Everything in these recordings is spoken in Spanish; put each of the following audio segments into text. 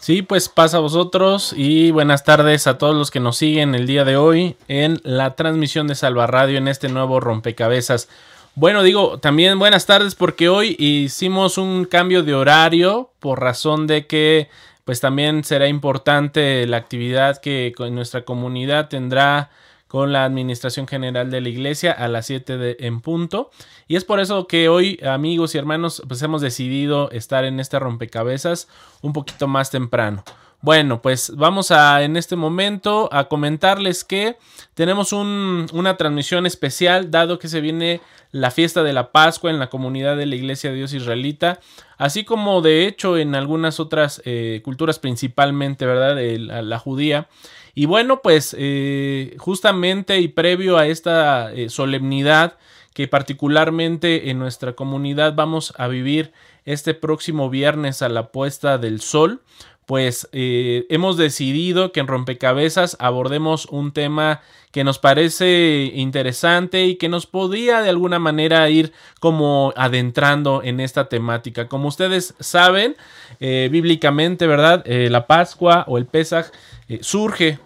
Sí, pues pasa a vosotros y buenas tardes a todos los que nos siguen el día de hoy en la transmisión de Salva Radio en este nuevo rompecabezas. Bueno, digo, también buenas tardes porque hoy hicimos un cambio de horario por razón de que pues también será importante la actividad que nuestra comunidad tendrá con la Administración General de la Iglesia a las 7 de, en punto. Y es por eso que hoy, amigos y hermanos, pues hemos decidido estar en este rompecabezas un poquito más temprano. Bueno, pues vamos a en este momento a comentarles que tenemos una transmisión especial dado que se viene la fiesta de la Pascua en la comunidad de la Iglesia de Dios Israelita, así como de hecho en algunas otras eh, culturas principalmente, ¿verdad? la judía. Y bueno, pues eh, justamente y previo a esta eh, solemnidad que particularmente en nuestra comunidad vamos a vivir este próximo viernes a la puesta del sol, pues eh, hemos decidido que en Rompecabezas abordemos un tema que nos parece interesante y que nos podría de alguna manera ir como adentrando en esta temática. Como ustedes saben, bíblicamente, ¿verdad? la Pascua o el Pesaj surge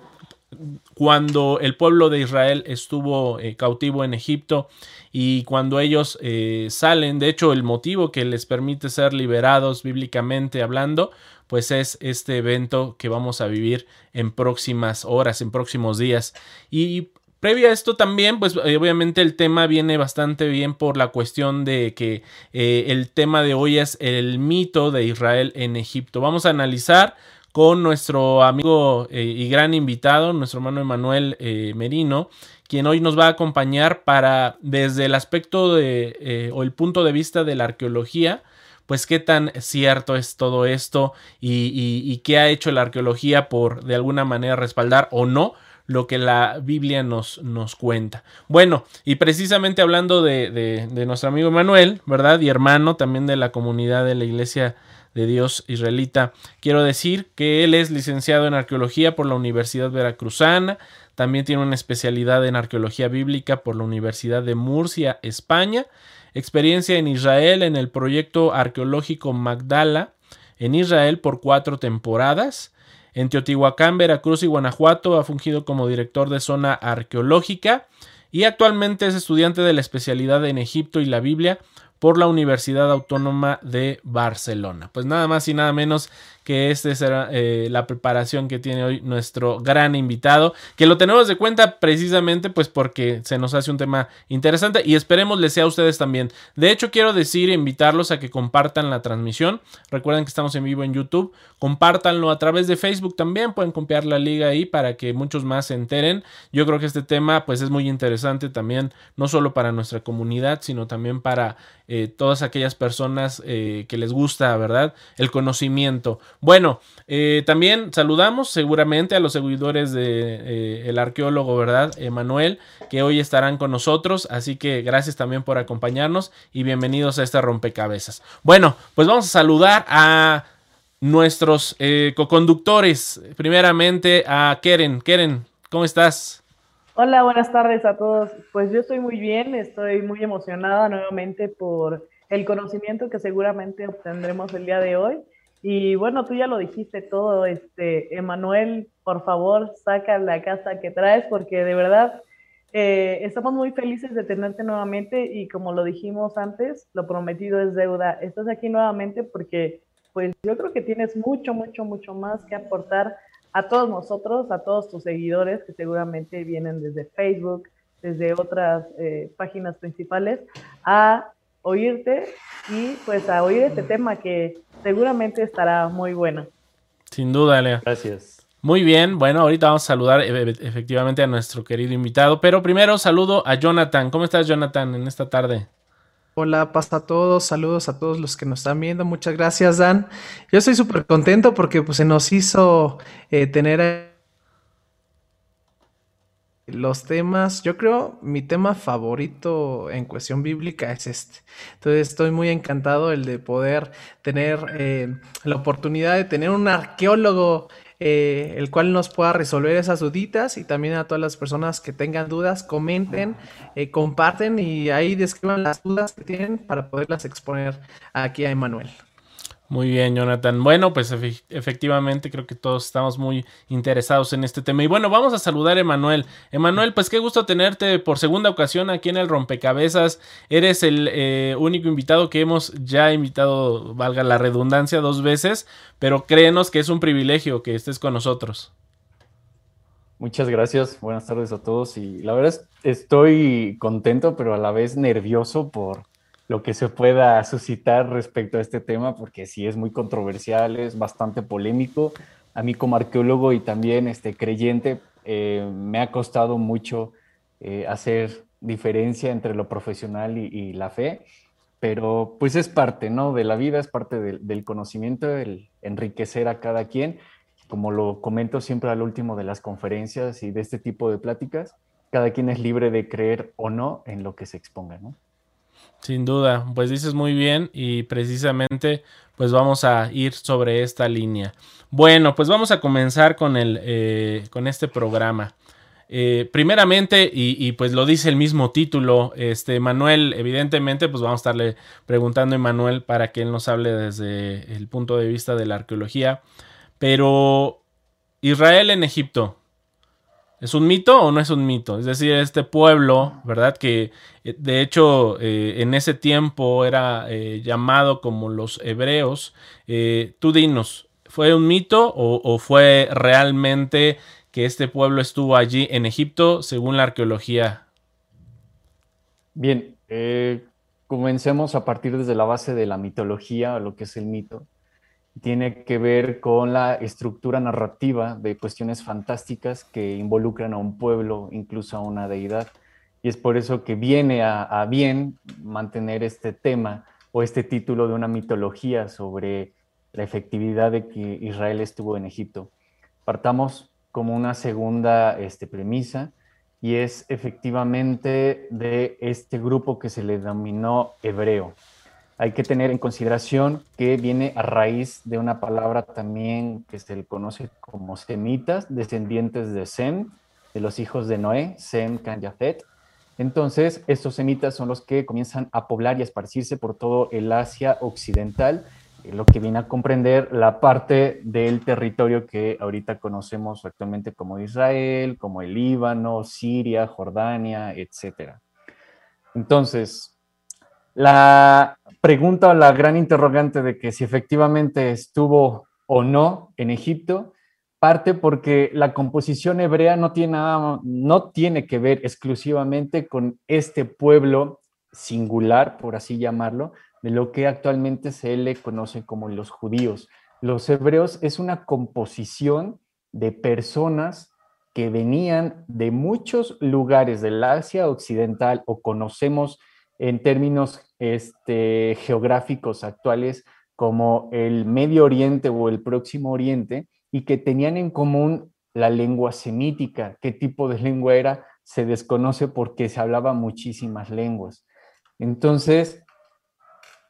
cuando el pueblo de Israel estuvo eh, cautivo en Egipto y cuando ellos eh, salen, de hecho el motivo que les permite ser liberados bíblicamente hablando, pues es este evento que vamos a vivir en próximas horas, en próximos días. Y Previo a esto también, pues eh, obviamente el tema viene bastante bien por la cuestión de que el tema de hoy es el mito de Israel en Egipto. Vamos a analizar con nuestro amigo eh, y gran invitado, nuestro hermano Emanuel eh, Merino, quien hoy nos va a acompañar para, desde el aspecto de, eh, o el punto de vista de la arqueología, pues qué tan cierto es todo esto y, qué ha hecho la arqueología por de alguna manera respaldar o no lo que la Biblia nos, nos cuenta. Bueno, y precisamente hablando de, de, nuestro amigo Emanuel, ¿verdad? Y hermano también de la comunidad de la iglesia de Dios israelita. Quiero decir que él es licenciado en arqueología por la Universidad Veracruzana, también tiene una especialidad en arqueología bíblica por la Universidad de Murcia, España, experiencia en Israel en el proyecto arqueológico Magdala en Israel por cuatro temporadas. En Teotihuacán, Veracruz y Guanajuato ha fungido como director de zona arqueológica y actualmente es estudiante de la especialidad en Egipto y la Biblia por la Universidad Autónoma de Barcelona. Pues nada más y nada menos que esta será eh, la preparación que tiene hoy nuestro gran invitado, que lo tenemos de cuenta precisamente pues porque se nos hace un tema interesante y esperemos les sea a ustedes también. De hecho, quiero decir e invitarlos a que compartan la transmisión. Recuerden que estamos en vivo en YouTube. Compártanlo a través de Facebook también. Pueden copiar la liga ahí para que muchos más se enteren. Yo creo que este tema pues es muy interesante también, no solo para nuestra comunidad, sino también para eh, todas aquellas personas eh, que les gusta, ¿verdad? El conocimiento. Bueno, eh, también saludamos seguramente a los seguidores de el arqueólogo, ¿verdad? Emanuel, que hoy estarán con nosotros. Así que gracias también por acompañarnos y bienvenidos a este rompecabezas. Bueno, pues vamos a saludar a nuestros coconductores. Primeramente a Keren. Keren, ¿cómo estás? Hola, buenas tardes a todos. Pues yo estoy muy bien, estoy muy emocionada nuevamente por el conocimiento que seguramente obtendremos el día de hoy. Y bueno, tú ya lo dijiste todo, este, Emanuel, por favor, saca la casa que traes, porque de verdad eh, estamos muy felices de tenerte nuevamente y como lo dijimos antes, lo prometido es deuda. Estás aquí nuevamente porque pues yo creo que tienes mucho, mucho, mucho más que aportar a todos nosotros, a todos tus seguidores que seguramente vienen desde Facebook, desde otras eh, páginas principales, a oírte y pues a oír este tema que seguramente estará muy bueno. Sin duda, Lea. Gracias. Muy bien, bueno, ahorita vamos a saludar e, e, efectivamente a nuestro querido invitado, pero primero saludo a Jonathan. ¿Cómo estás, Jonathan, en esta tarde? Hola, pasa a todos, saludos a todos los que nos están viendo, muchas gracias Dan. Yo estoy súper contento porque pues, se nos hizo eh, tener los temas, yo creo mi tema favorito en cuestión bíblica es este. Entonces estoy muy encantado el de poder tener eh, la oportunidad de tener un arqueólogo eh, el cual nos pueda resolver esas duditas y también a todas las personas que tengan dudas, comenten, eh, comparten y ahí describan las dudas que tienen para poderlas exponer aquí a Emanuel. Muy bien, Jonathan. Bueno, pues efectivamente creo que todos estamos muy interesados en este tema. Y bueno, vamos a saludar a Emanuel. Emanuel, pues qué gusto tenerte por segunda ocasión aquí en el Rompecabezas. Eres el eh, único invitado que hemos ya invitado, valga la redundancia, dos veces, pero créenos que es un privilegio que estés con nosotros. Muchas gracias, buenas tardes a todos y la verdad es, estoy contento, pero a la vez nervioso por lo que se pueda suscitar respecto a este tema, porque sí es muy controversial, es bastante polémico. A mí como arqueólogo y también este, creyente, eh, me ha costado mucho eh, hacer diferencia entre lo profesional y, la fe, pero pues es parte ¿no? de la vida, es parte del conocimiento, el enriquecer a cada quien. Como lo comento siempre al último de las conferencias y de este tipo de pláticas, cada quien es libre de creer o no en lo que se exponga. ¿no? Sin duda, pues dices muy bien y precisamente pues vamos a ir sobre esta línea. Bueno, pues vamos a comenzar con, el, eh, con este programa. Eh, primeramente, y, pues lo dice el mismo título, este Manuel, evidentemente, pues vamos a estarle preguntando a Manuel para que él nos hable desde el punto de vista de la arqueología. Pero Israel en Egipto, ¿Es un mito o no es un mito? Es decir, este pueblo, ¿verdad? Que eh, de hecho eh, en ese tiempo era eh, llamado como los hebreos. tú dinos, ¿fue un mito o, fue realmente que este pueblo estuvo allí en Egipto según la arqueología? Bien, comencemos a partir desde la base de la mitología, lo que es el mito tiene que ver con la estructura narrativa de cuestiones fantásticas que involucran a un pueblo, incluso a una deidad. Y es por eso que viene a, bien mantener este tema o este título de una mitología sobre la efectividad de que Israel estuvo en Egipto. Partamos como una segunda este, premisa y es efectivamente de este grupo que se le denominó hebreo hay que tener en consideración que viene a raíz de una palabra también que se le conoce como semitas, descendientes de Sem, de los hijos de Noé, Sem, Can, Entonces, estos semitas son los que comienzan a poblar y a esparcirse por todo el Asia occidental, eh, lo que viene a comprender la parte del territorio que ahorita conocemos actualmente como Israel, como el Líbano, Siria, Jordania, etc. Entonces, la pregunta o la gran interrogante de que si efectivamente estuvo o no en Egipto parte porque la composición hebrea no tiene, no tiene que ver exclusivamente con este pueblo singular, por así llamarlo, de lo que actualmente se le conoce como los judíos. Los hebreos es una composición de personas que venían de muchos lugares del Asia Occidental o conocemos en términos este, geográficos actuales como el Medio Oriente o el Próximo Oriente y que tenían en común la lengua semítica. ¿Qué tipo de lengua era? Se desconoce porque se hablaba muchísimas lenguas. Entonces,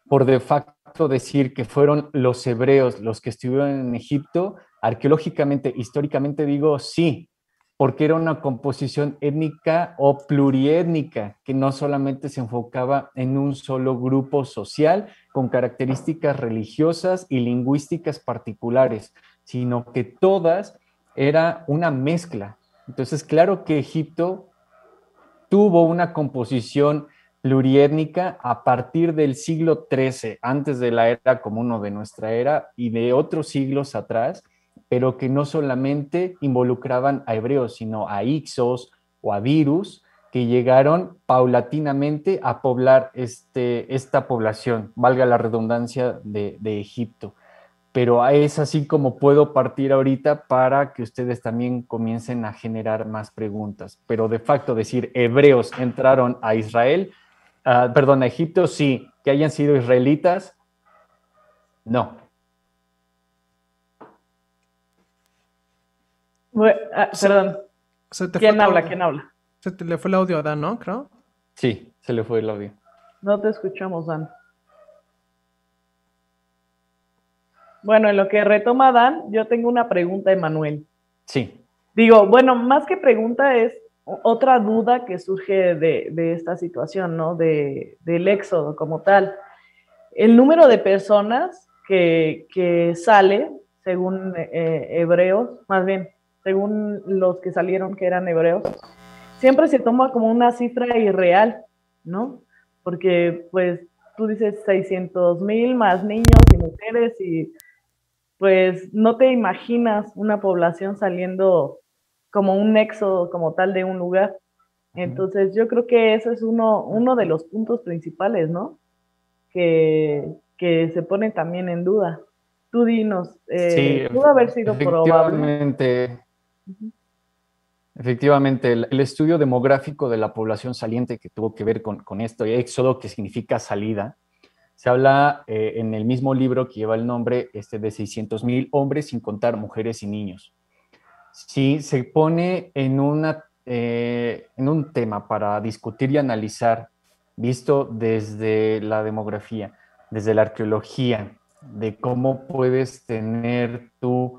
por de facto decir que fueron los hebreos los que estuvieron en Egipto, arqueológicamente, históricamente digo sí, porque era una composición étnica o pluriétnica, que no solamente se enfocaba en un solo grupo social con características religiosas y lingüísticas particulares, sino que todas era una mezcla. Entonces, claro que Egipto tuvo una composición pluriétnica a partir del siglo XIII, antes de la era común de nuestra era y de otros siglos atrás, pero que no solamente involucraban a hebreos, sino a Ixos o a virus que llegaron paulatinamente a poblar este, esta población, valga la redundancia, de, Egipto pero es así como puedo partir ahorita para que ustedes también comiencen a generar más preguntas. Pero de facto decir hebreos entraron a Israel, uh, perdón, a Egipto, sí, que hayan sido israelitas, no. Bueno, ah, perdón. ¿Quién habla? ¿Quién habla? Se te le fue el audio a Dan, ¿no? Creo. Sí, se le fue el audio. No te escuchamos, Dan. Bueno, en lo que retoma Dan, yo tengo una pregunta, Emanuel. Sí. Digo, bueno, más que pregunta es otra duda que surge de, esta situación, ¿no? De, del éxodo como tal. El número de personas que, sale, según eh, hebreos, más bien, según los que salieron que eran hebreos, siempre se toma como una cifra irreal, ¿no? Porque, pues, tú dices 600 mil más niños y mujeres y pues no te imaginas una población saliendo como un éxodo como tal de un lugar. Entonces yo creo que ese es uno, uno de los puntos principales, ¿no? Que, se pone también en duda. Tú dinos, eh, pudo haber sido probable. Efectivamente, el, el, estudio demográfico de la población saliente que tuvo que ver con, con esto, éxodo, que significa salida, se habla eh, en el mismo libro que lleva el nombre este, de 600 mil hombres sin contar mujeres y niños. Si se pone en, una, eh, en un tema para discutir y analizar, visto desde la demografía, desde la arqueología, de cómo puedes tener tú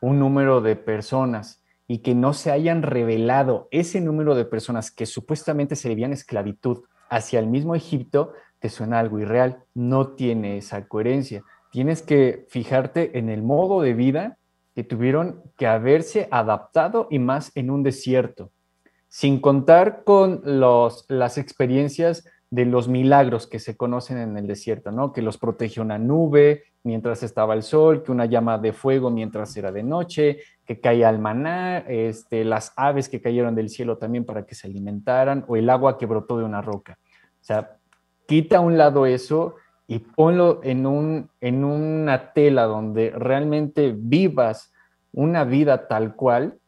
un número de personas y que no se hayan revelado ese número de personas que supuestamente se debían esclavitud hacia el mismo Egipto, te suena algo irreal, no tiene esa coherencia. Tienes que fijarte en el modo de vida que tuvieron que haberse adaptado y más en un desierto, sin contar con los, las experiencias de los milagros que se conocen en el desierto, ¿no? Que los protegió una nube mientras estaba el sol, que una llama de fuego mientras era de noche, que caía el maná, este, las aves que cayeron del cielo también para que se alimentaran, o el agua que brotó de una roca. O sea, quita a un lado eso y ponlo en, un, en una tela donde realmente vivas una vida tal cual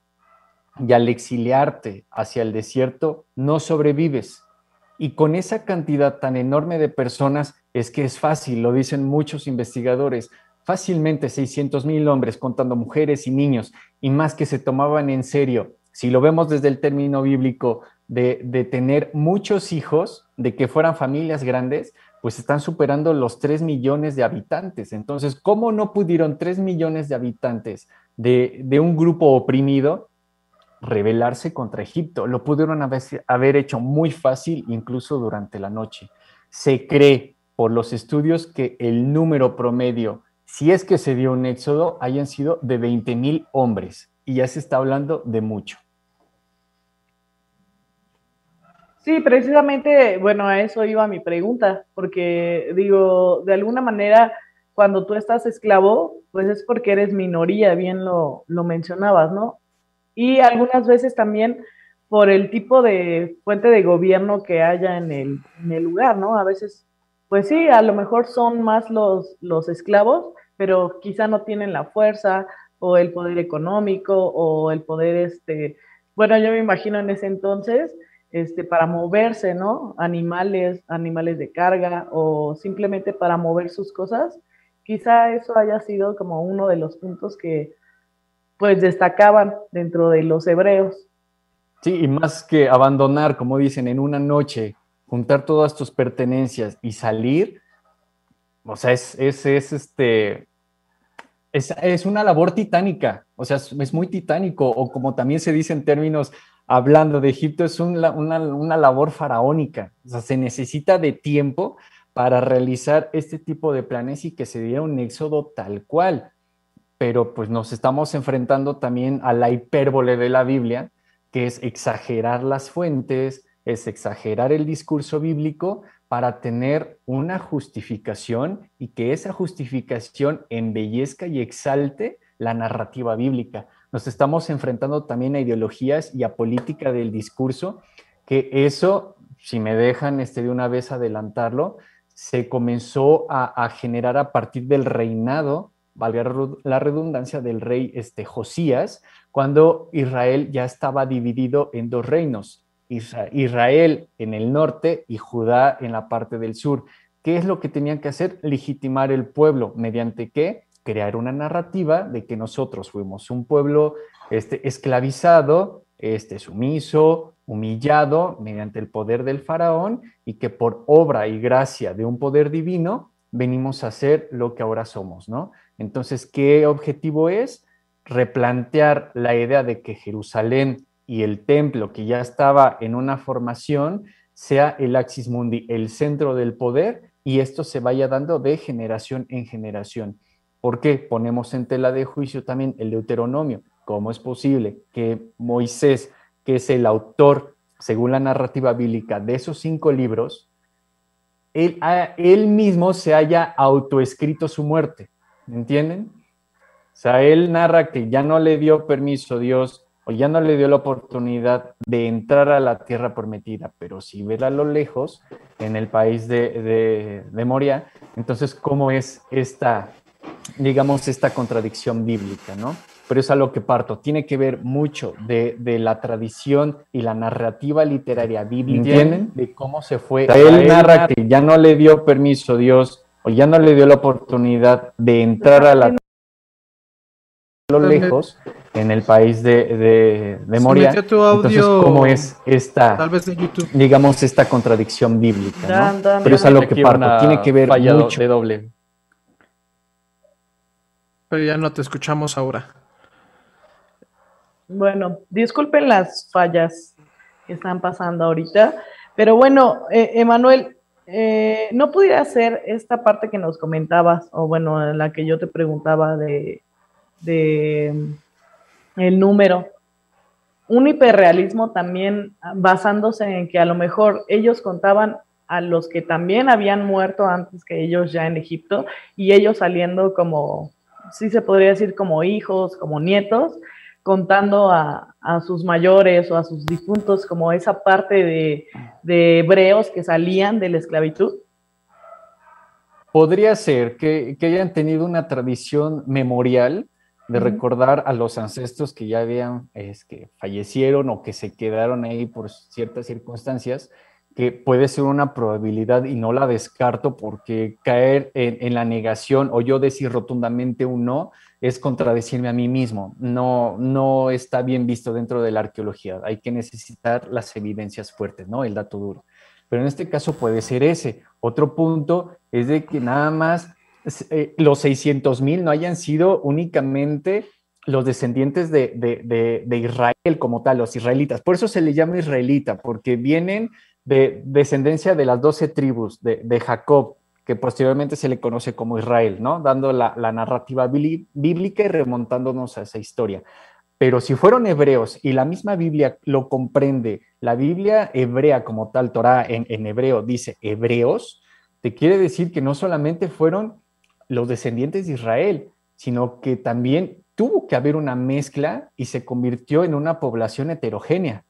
y al exiliarte hacia el desierto no sobrevives. Y con esa cantidad tan enorme de personas es que es fácil, lo dicen muchos investigadores, fácilmente 600 mil hombres contando mujeres y niños y más que se tomaban en serio. Si lo vemos desde el término bíblico, de, tener muchos hijos, de que fueran familias grandes, pues están superando los 3 millones de habitantes. Entonces, ¿cómo no pudieron 3 millones de habitantes de, un grupo oprimido rebelarse contra Egipto? Lo pudieron haber, haber hecho muy fácil incluso durante la noche. Se cree por los estudios que el número promedio, si es que se dio un éxodo, hayan sido de 20 mil hombres. Y ya se está hablando de mucho. Sí, precisamente, bueno, a eso iba mi pregunta, porque digo, de alguna manera, cuando tú estás esclavo, pues es porque eres minoría, bien lo, mencionabas, ¿no? Y algunas veces también por el tipo de fuente de gobierno que haya en el, en el lugar, ¿no? A veces, pues sí, a lo mejor son más los, los esclavos, pero quizá no tienen la fuerza o el poder económico o el poder, este, bueno, yo me imagino en ese entonces, este, para moverse, ¿no? Animales, animales de carga o simplemente para mover sus cosas. Quizá eso haya sido como uno de los puntos que pues destacaban dentro de los hebreos. Sí, y más que abandonar, como dicen, en una noche, juntar todas tus pertenencias y salir, o sea, es, es, es este, es, es, una labor titánica, o sea, es muy titánico, o como también se dice en términos hablando de Egipto, es una, una, labor faraónica. O sea, se necesita de tiempo para realizar este tipo de planes y que se diera un éxodo tal cual. Pero pues nos estamos enfrentando también a la hipérbole de la Biblia, que es exagerar las fuentes, es exagerar el discurso bíblico para tener una justificación y que esa justificación embellezca y exalte la narrativa bíblica. Nos estamos enfrentando también a ideologías y a política del discurso, que eso, si me dejan este, de una vez adelantarlo, se comenzó a, generar a partir del reinado, valga la redundancia, del rey este, Josías, cuando Israel ya estaba dividido en dos reinos, Israel en el norte y Judá en la parte del sur. ¿Qué es lo que tenían que hacer? Legitimar el pueblo. ¿Mediante qué? Crear una narrativa de que nosotros fuimos un pueblo este, esclavizado, este, sumiso, humillado mediante el poder del faraón y que por obra y gracia de un poder divino venimos a ser lo que ahora somos, ¿no? Entonces, ¿qué objetivo es? Replantear la idea de que Jerusalén y el templo que ya estaba en una formación sea el axis mundi, el centro del poder, y esto se vaya dando de generación en generación. ¿Por qué? Ponemos en tela de juicio también el Deuteronomio. ¿Cómo es posible que Moisés, que es el autor, según la narrativa bíblica, de esos cinco libros, él, él mismo se haya autoescrito su muerte? ¿Entienden? O sea, él narra que ya no le dio permiso Dios o ya no le dio la oportunidad de entrar a la tierra prometida, pero si ver a lo lejos, en el país de, de, Moria, entonces, ¿cómo es esta, digamos, esta contradicción bíblica, no? Pero es a lo que parto. Tiene que ver mucho de, de la tradición y la narrativa literaria bíblica. ¿Entienden? De cómo se fue. Él narra que ya no le dio permiso Dios o ya no le dio la oportunidad de entrar a la lo lejos en el país de, de, Moria. Entonces, ¿cómo es esta, digamos, esta contradicción bíblica? ¿no? Pero es a lo que parto, tiene que ver mucho. De doble. Pero ya no te escuchamos ahora. Bueno, disculpen las fallas que están pasando ahorita, pero bueno, eh, Emanuel, eh, ¿no pudiera ser esta parte que nos comentabas, o bueno, la que yo te preguntaba de de el número. Un hiperrealismo también basándose en que a lo mejor ellos contaban a los que también habían muerto antes que ellos ya en Egipto y ellos saliendo como, sí se podría decir como hijos, como nietos, contando a, sus mayores o a sus difuntos como esa parte de, de hebreos que salían de la esclavitud. Podría ser que, que hayan tenido una tradición memorial de recordar a los ancestros que ya habían, es, que fallecieron o que se quedaron ahí por ciertas circunstancias, que puede ser una probabilidad y no la descarto porque caer en, la negación o yo decir rotundamente un no es contradecirme a mí mismo. No, no está bien visto dentro de la arqueología. Hay que necesitar las evidencias fuertes, ¿no? El dato duro. Pero en este caso puede ser ese. Otro punto es de que nada más eh, los 600 mil no hayan sido únicamente los descendientes de, Israel como tal, los israelitas. Por eso se le llama israelita, porque vienen de descendencia de las doce tribus de, Jacob, que posteriormente se le conoce como Israel, ¿no? Dando la, narrativa bíblica y remontándonos a esa historia. Pero si fueron hebreos y la misma Biblia lo comprende, la Biblia hebrea como tal, Torah en, en hebreo dice hebreos, te quiere decir que no solamente fueron los descendientes de Israel, sino que también tuvo que haber una mezcla y se convirtió en una población heterogénea.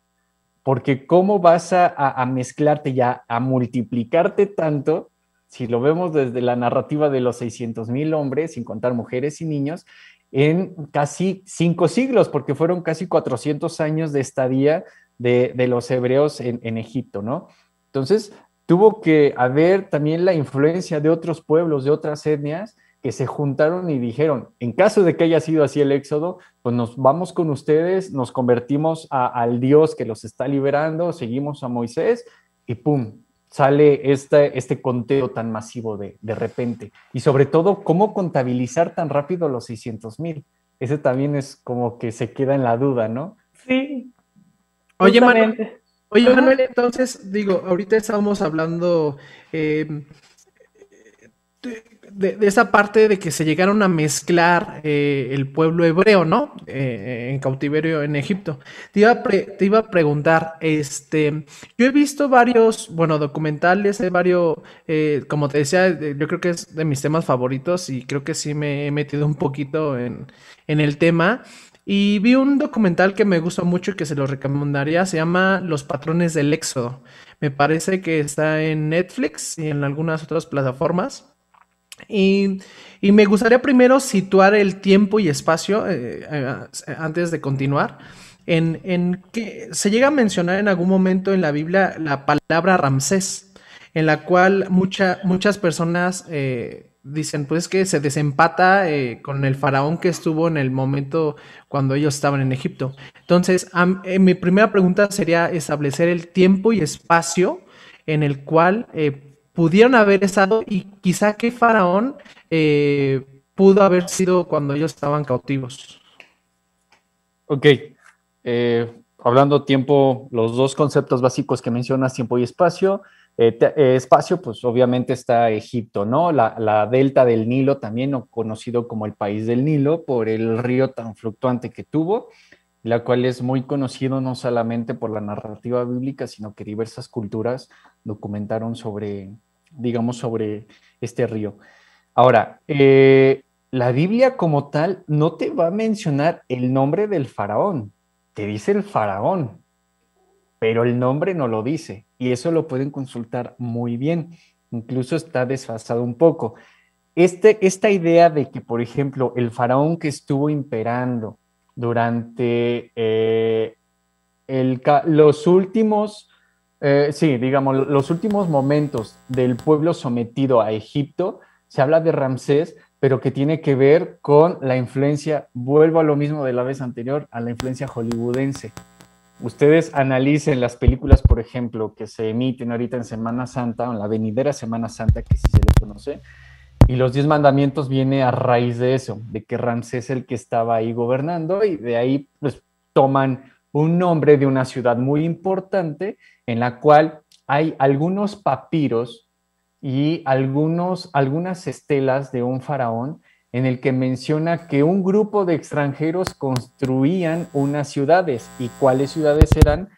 Porque ¿cómo vas a, mezclarte ya, a multiplicarte tanto, si lo vemos desde la narrativa de los 600 mil hombres, sin contar mujeres y niños, en casi cinco siglos, porque fueron casi 400 años de estadía de, los hebreos en, Egipto, ¿no? Entonces, tuvo que haber también la influencia de otros pueblos, de otras etnias, que se juntaron y dijeron, en caso de que haya sido así el éxodo, pues nos vamos con ustedes, nos convertimos al Dios que los está liberando, seguimos a Moisés y ¡pum! sale este, este conteo tan masivo de, de repente. Y sobre todo, ¿cómo contabilizar tan rápido los 600 mil? Ese también es como que se queda en la duda, ¿no? Sí. Oye, Manuel, Oye, Manuel, entonces, digo, ahorita estábamos hablando, em, de, esa parte de que se llegaron a mezclar eh, el pueblo hebreo, ¿no? Eh, en cautiverio en Egipto. Te iba, a preguntar, este, yo he visto varios, bueno, documentales, hay varios, eh, como te decía, yo creo que es de mis temas favoritos y creo que sí me he metido un poquito en el tema. Y vi un documental que me gustó mucho y que se lo recomendaría, se llama Los patrones del éxodo. Me parece que está en Netflix y en algunas otras plataformas. Y, me gustaría primero situar el tiempo y espacio, eh, eh, antes de continuar, en, que se llega a mencionar en algún momento en la Biblia la palabra Ramsés, en la cual muchas personas eh, dicen, pues que se desempata con el faraón que estuvo en el momento cuando ellos estaban en Egipto. Entonces, mi primera pregunta sería establecer el tiempo y espacio en el cual pudieron haber estado y quizá qué faraón eh, pudo haber sido cuando ellos estaban cautivos. Ok. Eh, hablando tiempo, los dos conceptos básicos que mencionas, tiempo y espacio. Eh, espacio, pues obviamente está Egipto, ¿no? La, la, delta del Nilo, también conocido como el país del Nilo, por el río tan fluctuante que tuvo, la cual es muy conocido no solamente por la narrativa bíblica, sino que diversas culturas documentaron sobre, digamos, sobre este río. Ahora, eh, la Biblia como tal no te va a mencionar el nombre del faraón, te dice el faraón, pero el nombre no lo dice y eso lo pueden consultar muy bien, incluso está desfasado un poco. Este, esta idea de que, por ejemplo, el faraón que estuvo imperando durante eh, los últimos eh, sí, digamos, los últimos momentos del pueblo sometido a Egipto, se habla de Ramsés, pero que tiene que ver con la influencia, vuelvo a lo mismo de la vez anterior, a la influencia hollywoodense. Ustedes analicen las películas, por ejemplo, que se emiten ahorita en Semana Santa, o en la venidera Semana Santa, que sí se le conoce, y los diez mandamientos viene a raíz de eso, de que Ramsés es el que estaba ahí gobernando, y de ahí pues toman un nombre de una ciudad muy importante en la cual hay algunos papiros y algunos, algunas estelas de un faraón en el que menciona que un grupo de extranjeros construían unas ciudades. ¿Y cuáles ciudades eran?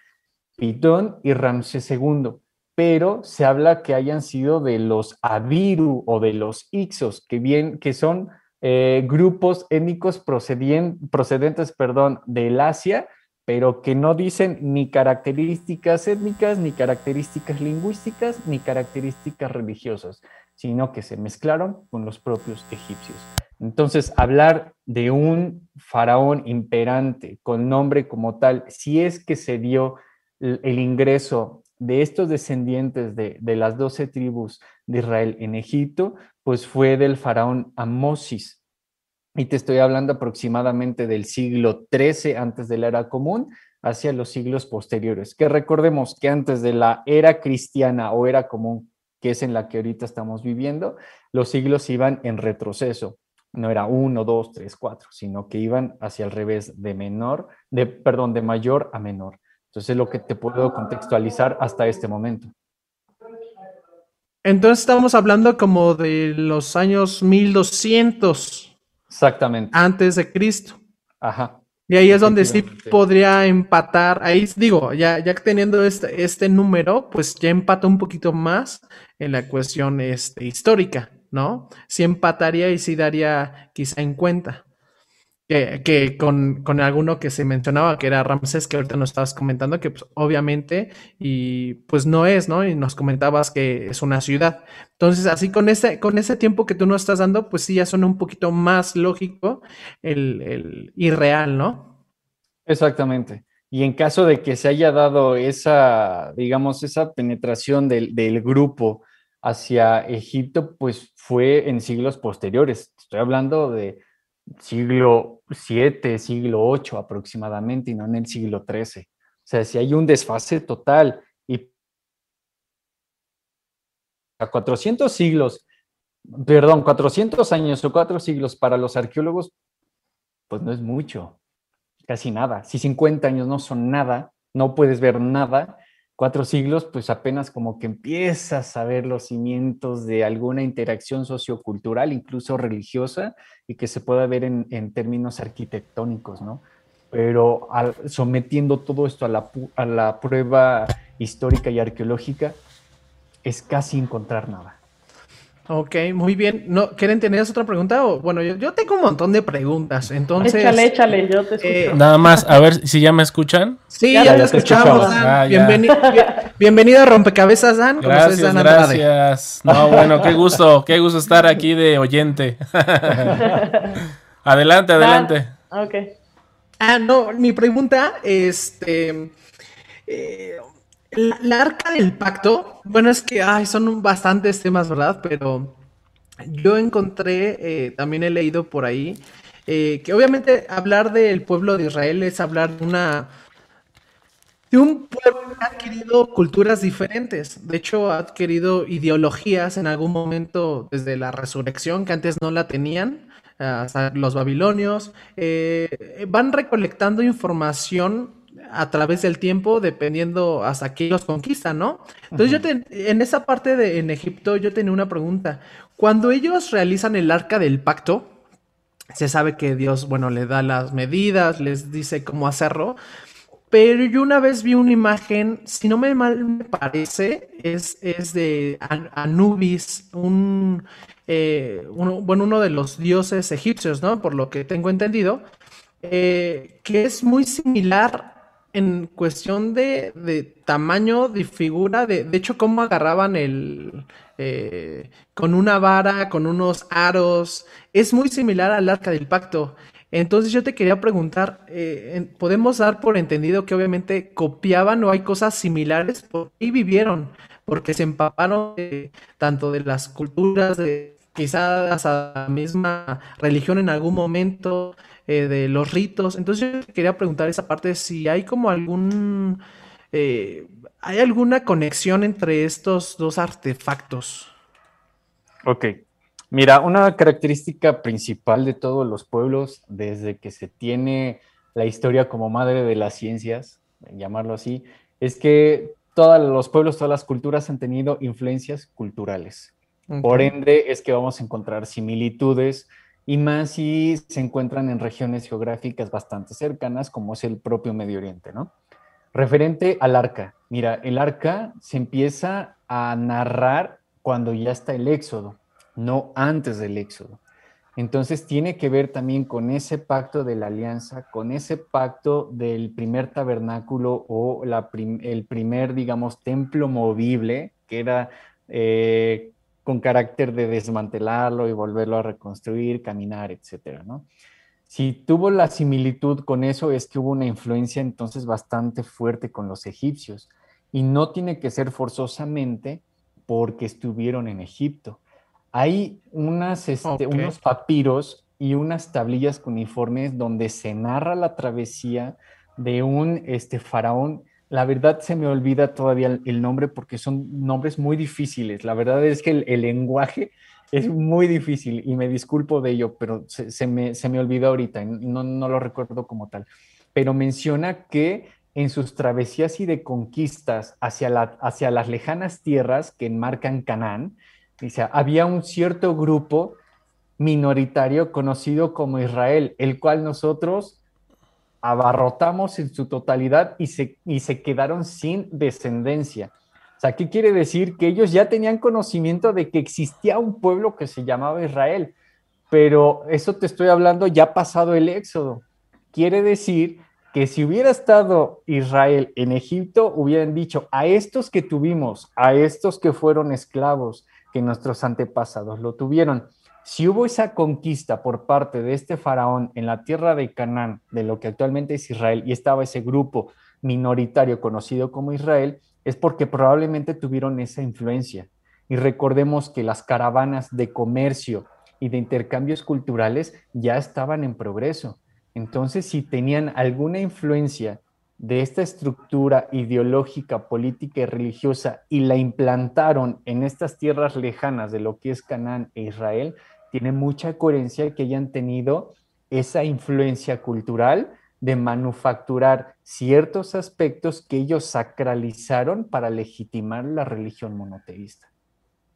Pitón y Ramsés II. Pero se habla que hayan sido de los Abiru o de los Ixos, que, bien, que son eh, grupos étnicos procedentes perdón, del Asia, pero que no dicen ni características étnicas, ni características lingüísticas, ni características religiosas, sino que se mezclaron con los propios egipcios. Entonces, hablar de un faraón imperante con nombre como tal, si es que se dio el ingreso de estos descendientes de, de las doce tribus de Israel en Egipto, pues fue del faraón Amosis, y te estoy hablando aproximadamente del siglo XIII antes de la era común hacia los siglos posteriores. Que recordemos que antes de la era cristiana o era común, que es en la que ahorita estamos viviendo, los siglos iban en retroceso. No era uno, dos, tres, cuatro, sino que iban hacia el revés de menor, de, perdón, de mayor a menor. Entonces, es lo que te puedo contextualizar hasta este momento. Entonces, estamos hablando como de los años 1200. Exactamente. Antes de Cristo. Ajá. Y ahí es donde sí podría empatar, ahí digo, ya, ya teniendo este, este número, pues ya empata un poquito más en la cuestión este, histórica, ¿no? Sí empataría y sí daría quizá en cuenta que, con, con, alguno que se mencionaba, que era Ramsés, que ahorita nos estabas comentando, que pues, obviamente, y pues no es, ¿no? Y nos comentabas que es una ciudad. Entonces, así con ese, con ese tiempo que tú nos estás dando, pues sí, ya suena un poquito más lógico el, el irreal, ¿no? Exactamente. Y en caso de que se haya dado esa, digamos, esa penetración del, del grupo hacia Egipto, pues fue en siglos posteriores. Estoy hablando de siglo VII, siglo VIII aproximadamente, y no en el siglo XIII. O sea, si hay un desfase total y a 400 siglos, perdón, 400 años o cuatro siglos para los arqueólogos, pues no es mucho, casi nada. Si 50 años no son nada, no puedes ver nada, cuatro siglos, pues apenas como que empiezas a ver los cimientos de alguna interacción sociocultural, incluso religiosa, y que se pueda ver en, términos arquitectónicos, ¿no? Pero sometiendo todo esto a la, a la prueba histórica y arqueológica, es casi encontrar nada. Ok, muy bien. ¿No, ¿Quieren tener otra pregunta? O, bueno, yo, tengo un montón de preguntas, entonces... Échale, échale, yo te escucho. Eh, Nada más, a ver si ya me escuchan. Sí, ya, te escuchamos, ah, bienvenido a Rompecabezas, Dan. Gracias, gracias. No, bueno, qué gusto, qué gusto estar aquí de oyente. adelante, adelante. ok. Ah, no, mi pregunta, este... Eh, la, arca del pacto, bueno, es que ay, son bastantes temas, ¿verdad? Pero yo encontré, eh, también he leído por ahí, eh, que obviamente hablar del pueblo de Israel es hablar de una de un pueblo que ha adquirido culturas diferentes. De hecho, ha adquirido ideologías en algún momento desde la resurrección que antes no la tenían. Hasta los babilonios eh, van recolectando información a través del tiempo, dependiendo hasta qué los conquistan, ¿no? Entonces, yo en esa parte de en Egipto, yo tenía una pregunta. Cuando ellos realizan el arca del pacto, se sabe que Dios, bueno, le da las medidas, les dice cómo hacerlo. Pero yo una vez vi una imagen, si no me mal me parece, es, es de Anubis, un, eh, bueno, uno de los dioses egipcios, ¿no? Por lo que tengo entendido, eh, que es muy similar en cuestión de, tamaño, de figura, de, de hecho, cómo agarraban el... Eh, con una vara, con unos aros, es muy similar al arca del pacto. Entonces yo te quería preguntar, eh, ¿podemos dar por entendido que obviamente copiaban o hay cosas similares? y vivieron? Porque se empaparon tanto de las culturas, de quizás a la misma religión en algún momento, eh, de los ritos. Entonces yo quería preguntar esa parte, si hay como algún... Eh, ¿Hay alguna conexión entre estos dos artefactos? Ok. Mira, una característica principal de todos los pueblos, desde que se tiene la historia como madre de las ciencias, llamarlo así, es que todos los pueblos, todas las culturas han tenido influencias culturales. Por ende, es que vamos a encontrar similitudes y más si se encuentran en regiones geográficas bastante cercanas, como es el propio Medio Oriente, ¿no? Referente al arca, mira, el arca se empieza a narrar cuando ya está el éxodo, no antes del éxodo. Entonces tiene que ver también con ese pacto de la alianza, con ese pacto del primer tabernáculo o el primer, digamos, templo movible, que era eh, con carácter de desmantelarlo y volverlo a reconstruir, caminar, etcétera, ¿no? Si tuvo la similitud con eso es que hubo una influencia entonces bastante fuerte con los egipcios y no tiene que ser forzosamente porque estuvieron en Egipto. Hay unas, este, unos papiros y unas tablillas con informes donde se narra la travesía de un este, faraón la verdad se me olvida todavía el, nombre porque son nombres muy difíciles. La verdad es que el, lenguaje es muy difícil y me disculpo de ello, pero se, me, se me olvidó ahorita, no, no lo recuerdo como tal. Pero menciona que en sus travesías y de conquistas hacia, la, hacia las lejanas tierras que enmarcan Canaán, dice, había un cierto grupo minoritario conocido como Israel, el cual nosotros abarrotamos en su totalidad y se, y se quedaron sin descendencia. O sea, ¿qué quiere decir? Que ellos ya tenían conocimiento de que existía un pueblo que se llamaba Israel, pero eso te estoy hablando ya pasado el éxodo. Quiere decir que si hubiera estado Israel en Egipto, hubieran dicho a estos que tuvimos, a estos que fueron esclavos, que nuestros antepasados lo tuvieron, si hubo esa conquista por parte de este faraón en la tierra de Canaán, de lo que actualmente es Israel, y estaba ese grupo minoritario conocido como Israel, es porque probablemente tuvieron esa influencia. Y recordemos que las caravanas de comercio y de intercambios culturales ya estaban en progreso. Entonces, si tenían alguna influencia de esta estructura ideológica, política y religiosa y la implantaron en estas tierras lejanas de lo que es Canaán e Israel, tiene mucha coherencia que hayan tenido esa influencia cultural de manufacturar ciertos aspectos que ellos sacralizaron para legitimar la religión monoteísta.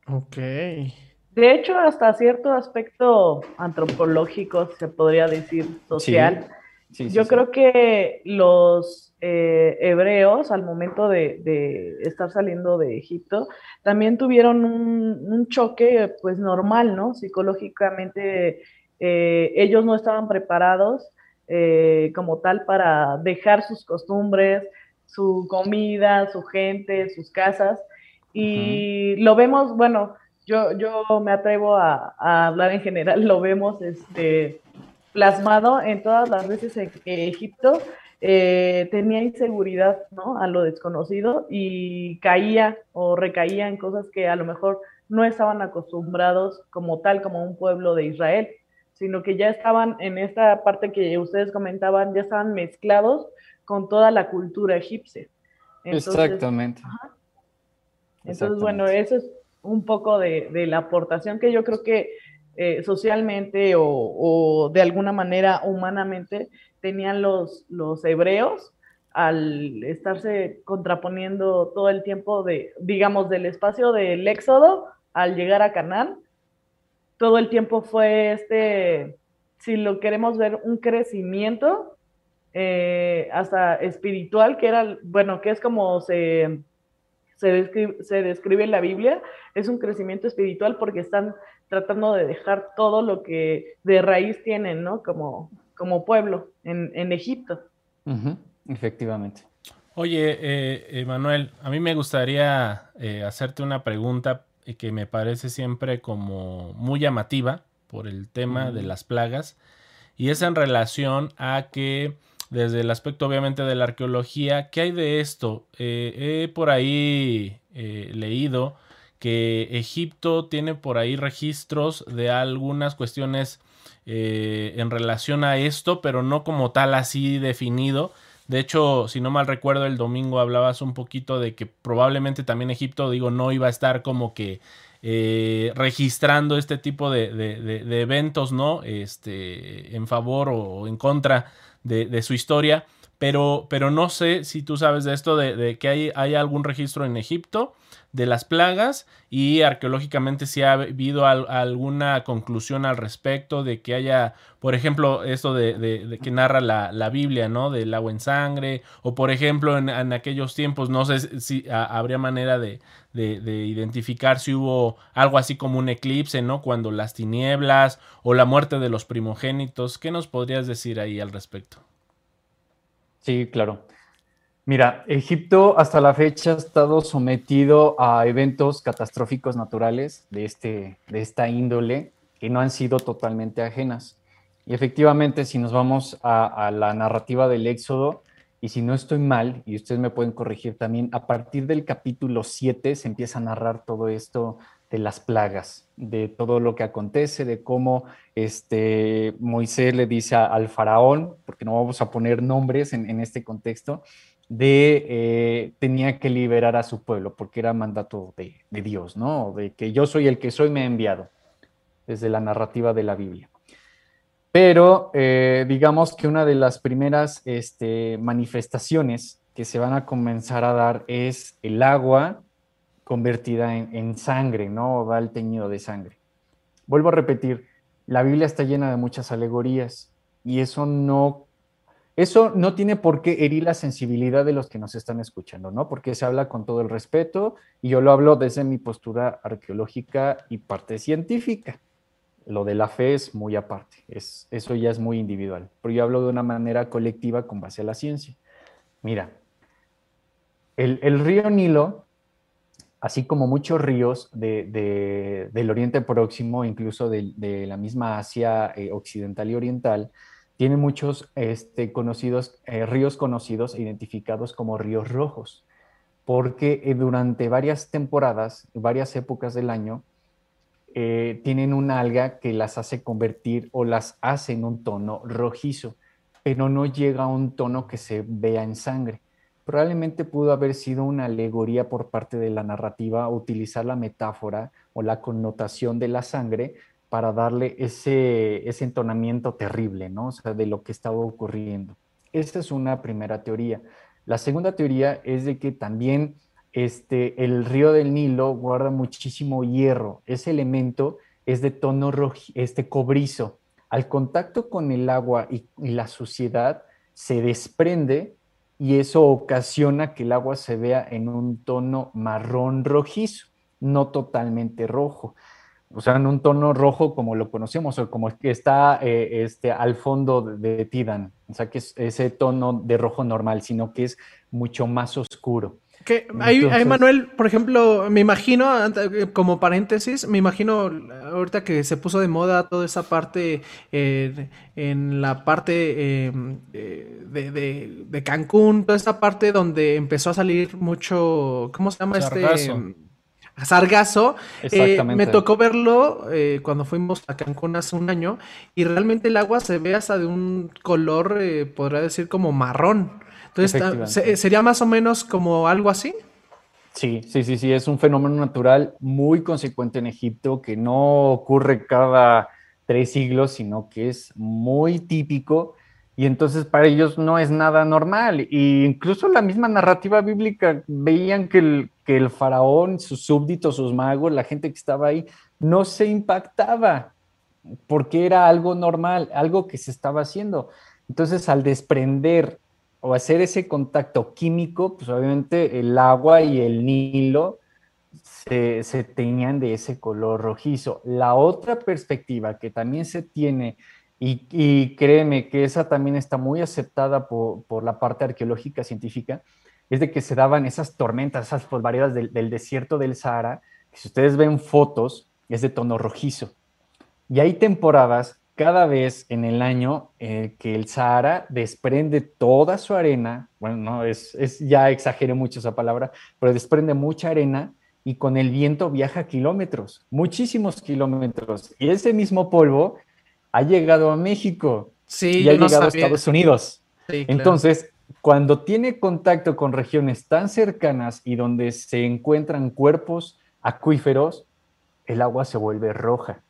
Ok. De hecho, hasta cierto aspecto antropológico, se podría decir, social. Yo creo que los eh, hebreos, al momento de, estar saliendo de Egipto, también tuvieron un, choque, pues normal, ¿no? Psicológicamente, eh, ellos no estaban preparados eh, como tal para dejar sus costumbres, su comida, su gente, sus casas. Y lo vemos, bueno, yo, yo me atrevo a, hablar en general, lo vemos este, plasmado en todas las veces en que Egipto eh, tenía inseguridad ¿no? a lo desconocido y caía o recaía en cosas que a lo mejor no estaban acostumbrados como tal, como un pueblo de Israel, sino que ya estaban en esta parte que ustedes comentaban, ya estaban mezclados con toda la cultura egipcia. Exactamente. Entonces, bueno, eso es un poco de, la aportación que yo creo que eh, socialmente o, de alguna manera humanamente tenían los, los hebreos al estarse contraponiendo todo el tiempo de, digamos, del espacio del éxodo al llegar a Canaán, todo el tiempo fue este, si lo queremos ver, un crecimiento eh, hasta espiritual, que era, bueno, que es como se, se describe, en la Biblia, es un crecimiento espiritual porque están tratando de dejar todo lo que de raíz tienen, ¿no? Como, como pueblo en, Egipto. Efectivamente. Oye, eh, Manuel, a mí me gustaría eh, hacerte una pregunta que me parece siempre como muy llamativa por el tema de las plagas y es en relación a que desde el aspecto obviamente de la arqueología, ¿qué hay de esto? Eh, he por ahí eh, leído que Egipto tiene por ahí registros de algunas cuestiones eh, en relación a esto, pero no como tal así definido. De hecho, si no mal recuerdo, el domingo hablabas un poquito de que probablemente también Egipto, digo, no iba a estar como que registrando este tipo de, de, eventos, ¿no? Este, en favor o en contra de, su historia, pero, pero no sé si tú sabes de esto, de, que hay, hay, algún registro en Egipto de las plagas y arqueológicamente si ha habido alguna conclusión al respecto de que haya, por ejemplo, esto de, que narra la, Biblia, ¿no? Del agua en sangre, o por ejemplo en, aquellos tiempos, no sé si habría manera de, identificar si hubo algo así como un eclipse, ¿no? Cuando las tinieblas o la muerte de los primogénitos, ¿qué nos podrías decir ahí al respecto? Sí, claro. Mira, Egipto hasta la fecha ha estado sometido a eventos catastróficos naturales de, este, de esta índole que no han sido totalmente ajenas. Y efectivamente, si nos vamos a, la narrativa del Éxodo, y si no estoy mal, y ustedes me pueden corregir también, a partir del capítulo 7 se empieza a narrar todo esto de las plagas, de todo lo que acontece, de cómo este, Moisés le dice al faraón, porque no vamos a poner nombres en, este contexto, de eh, tenía que liberar a su pueblo, porque era mandato de, Dios, ¿no? De que yo soy el que soy, me he enviado, desde la narrativa de la Biblia. Pero eh, digamos que una de las primeras este, manifestaciones que se van a comenzar a dar es el agua convertida en, sangre, ¿no? Da el teñido de sangre. Vuelvo a repetir, la Biblia está llena de muchas alegorías y eso no eso no tiene por qué herir la sensibilidad de los que nos están escuchando, ¿no? Porque se habla con todo el respeto y yo lo hablo desde mi postura arqueológica y parte científica. Lo de la fe es muy aparte, es, eso ya es muy individual, pero yo hablo de una manera colectiva con base a la ciencia. Mira, el, río Nilo, así como muchos ríos del Oriente Próximo, incluso de, la misma Asia eh, Occidental y Oriental, tiene muchos este, conocidos, eh, ríos conocidos identificados como ríos rojos, porque eh, durante varias temporadas, varias épocas del año, tienen una alga que las hace convertir o las hace en un tono rojizo, pero no llega a un tono que se vea en sangre. Probablemente pudo haber sido una alegoría por parte de la narrativa utilizar la metáfora o la connotación de la sangre para darle ese, ese entonamiento terrible, ¿no? O sea, de lo que estaba ocurriendo. Esa es una primera teoría. La segunda teoría es de que también este, el río del Nilo guarda muchísimo hierro. Ese elemento es de tono rojo, este cobrizo. Al contacto con el agua y, la suciedad se desprende y eso ocasiona que el agua se vea en un tono marrón rojizo, no totalmente rojo. O sea, en un tono rojo como lo conocemos o como que está eh, este, al fondo de, de Tidan. O sea, que es ese tono de rojo normal, sino que es mucho más oscuro. Que ahí, Manuel, por ejemplo, me imagino, como paréntesis, me imagino ahorita que se puso de moda toda esa parte eh, en la parte em, de, de, Cancún, toda esa parte donde empezó a salir mucho, ¿cómo se llama este? Sargazo. Eh, me tocó verlo eh, cuando fuimos a Cancún hace un año y realmente el agua se ve hasta de un color, podría decir, como marrón. Entonces, ¿sería más o menos como algo así? Sí, sí, sí, sí, es un fenómeno natural muy consecuente en Egipto que no ocurre cada tres siglos, sino que es muy típico y entonces para ellos no es nada normal. Y incluso la misma narrativa bíblica veían que el, que el faraón, sus súbditos, sus magos, la gente que estaba ahí, no se impactaba porque era algo normal, algo que se estaba haciendo. Entonces al desprender o hacer ese contacto químico, pues obviamente el agua y el Nilo se, se de ese color rojizo. La otra perspectiva que también se tiene, y, créeme que esa también está muy aceptada por, la parte arqueológica científica, es de que se daban esas tormentas, esas variedades del, del desierto del Sahara, que si ustedes ven fotos, es de tono rojizo. Y hay temporadas cada vez en el año eh, que el Sahara desprende toda su arena, bueno, no, es, es, ya exageré mucho esa palabra, pero desprende mucha arena y con el viento viaja kilómetros, muchísimos kilómetros. Y ese mismo polvo ha llegado a México sí, y ha llegado a Estados Unidos. Entonces, cuando tiene contacto con regiones tan cercanas y donde se encuentran cuerpos acuíferos, el agua se vuelve roja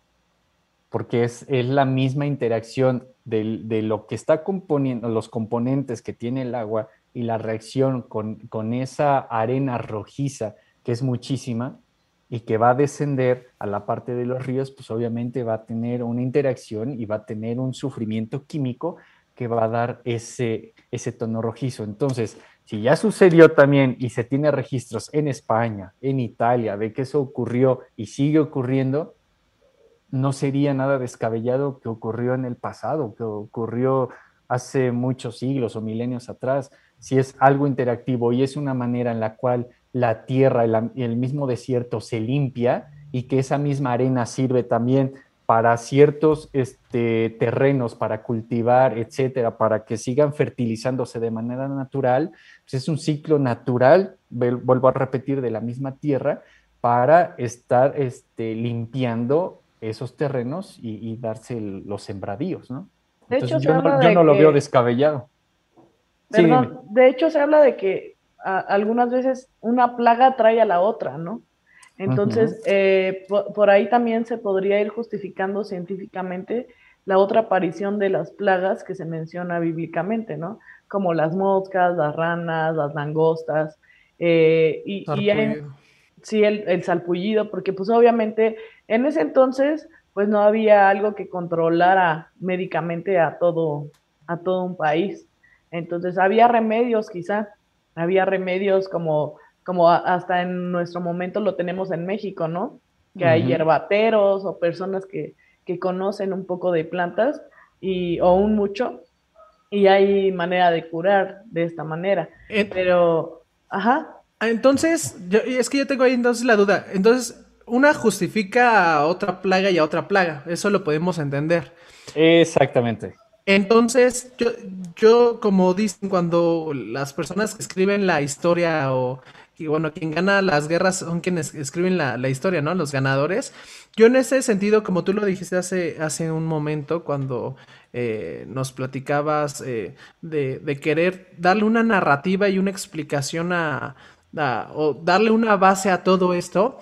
porque es, la misma interacción de, lo que está componiendo, los componentes que tiene el agua y la reacción con, con esa arena rojiza, que es muchísima, y que va a descender a la parte de los ríos, pues obviamente va a tener una interacción y va a tener un sufrimiento químico que va a dar ese, ese tono rojizo. Entonces, si ya sucedió también y se tiene registros en España, en Italia, de que eso ocurrió y sigue ocurriendo, no sería nada descabellado que ocurrió en el pasado, que ocurrió hace muchos siglos o milenios atrás, si es algo interactivo y es una manera en la cual la tierra y el mismo desierto se limpia y que esa misma arena sirve también para ciertos este, terrenos, para cultivar, etcétera, para que sigan fertilizándose de manera natural, pues es un ciclo natural, vuelvo a repetir, de la misma tierra para estar este, limpiando esos terrenos y, darse los sembradíos, ¿no? De hecho, yo, no, lo veo descabellado. de hecho, se habla de que algunas veces una plaga trae a la otra, ¿no? Entonces, eh, por, ahí también se podría ir justificando científicamente la otra aparición de las plagas que se menciona bíblicamente, ¿no? Como las moscas, las ranas, las langostas, eh, y, y sí, el, el, salpullido, porque pues obviamente en ese entonces pues no había algo que controlara médicamente a todo, a todo un país. Entonces había remedios quizá, había remedios como, como hasta en nuestro momento lo tenemos en México, ¿no? Que hay hierbateros o personas que, que conocen un poco de plantas y, o un mucho, y hay manera de curar de esta manera. Pero, ajá. Ah, entonces, yo, es que yo tengo ahí entonces la duda. Entonces, una justifica a otra plaga y a otra plaga. Eso lo podemos entender. Exactamente. Entonces, yo, yo como dicen cuando las personas que escriben la historia o y bueno, quien gana las guerras son quienes escriben la, historia, ¿no? Los ganadores. Yo en ese sentido, como tú lo dijiste hace, hace un momento, cuando eh, nos platicabas eh, de, de, querer darle una narrativa y una explicación a, o darle una base a todo esto,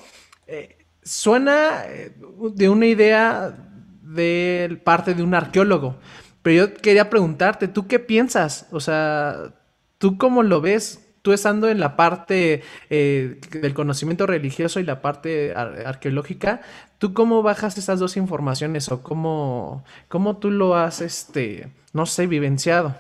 eh, suena eh, de una idea de parte de un arqueólogo. Pero yo quería preguntarte, ¿tú qué piensas? O sea, ¿tú cómo lo ves? Tú estando en la parte eh, del conocimiento religioso y la parte arqueológica, ¿tú cómo bajas esas dos informaciones o cómo, cómo tú lo has, este, no sé, vivenciado?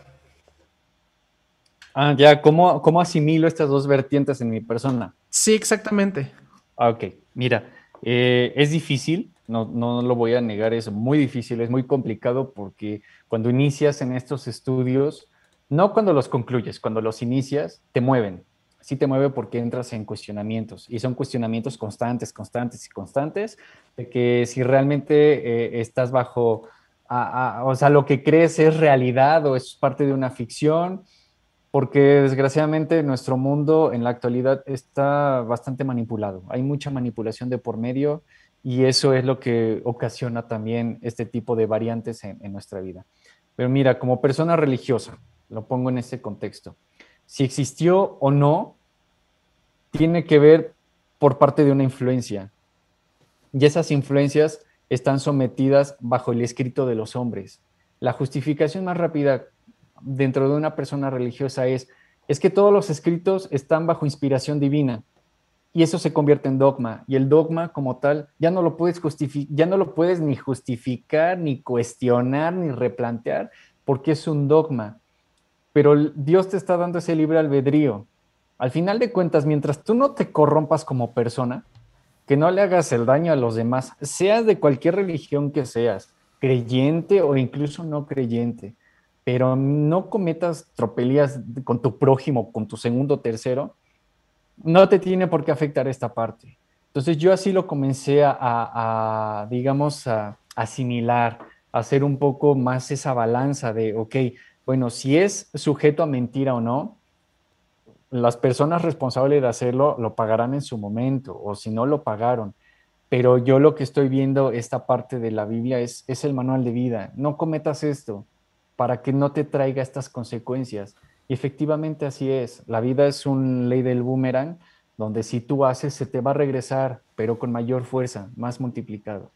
Ah, ya, ¿cómo, ¿cómo asimilo estas dos vertientes en mi persona? Sí, exactamente. Ah, ok, mira, eh, es difícil, no, no lo voy a negar, es muy difícil, es muy complicado porque cuando inicias en estos estudios, no cuando los concluyes, cuando los inicias, te mueven. Sí te mueve porque entras en cuestionamientos y son cuestionamientos constantes, constantes y constantes de que si realmente eh, estás bajo, o sea, lo que crees es realidad o es parte de una ficción porque desgraciadamente nuestro mundo en la actualidad está bastante manipulado. Hay mucha manipulación de por medio y eso es lo que ocasiona también este tipo de variantes en, nuestra vida. Pero mira, como persona religiosa, lo pongo en ese contexto, si existió o no, tiene que ver por parte de una influencia. Y esas influencias están sometidas bajo el escrito de los hombres. La justificación más rápida dentro de una persona religiosa es, es que todos los escritos están bajo inspiración divina y eso se convierte en dogma. Y el dogma como tal ya no lo puedes ya no lo puedes ni justificar ni cuestionar ni replantear porque es un dogma. Pero Dios te está dando ese libre albedrío. Al final de cuentas mientras tú no te corrompas como persona que no le hagas el daño a los demás seas de cualquier religión que seas creyente o incluso no creyente pero no cometas tropelías con tu prójimo, con tu segundo, tercero, no te tiene por qué afectar esta parte. Entonces yo así lo comencé a, digamos, a asimilar, a hacer un poco más esa balanza de, ok, bueno, si es sujeto a mentira o no, las personas responsables de hacerlo lo pagarán en su momento, o si no lo pagaron. Pero yo lo que estoy viendo, esta parte de la Biblia, es, es el manual de vida. No cometas esto para que no te traiga estas consecuencias. Y efectivamente así es. La vida es una ley del boomerang, donde si tú haces, se te va a regresar, pero con mayor fuerza, más multiplicado.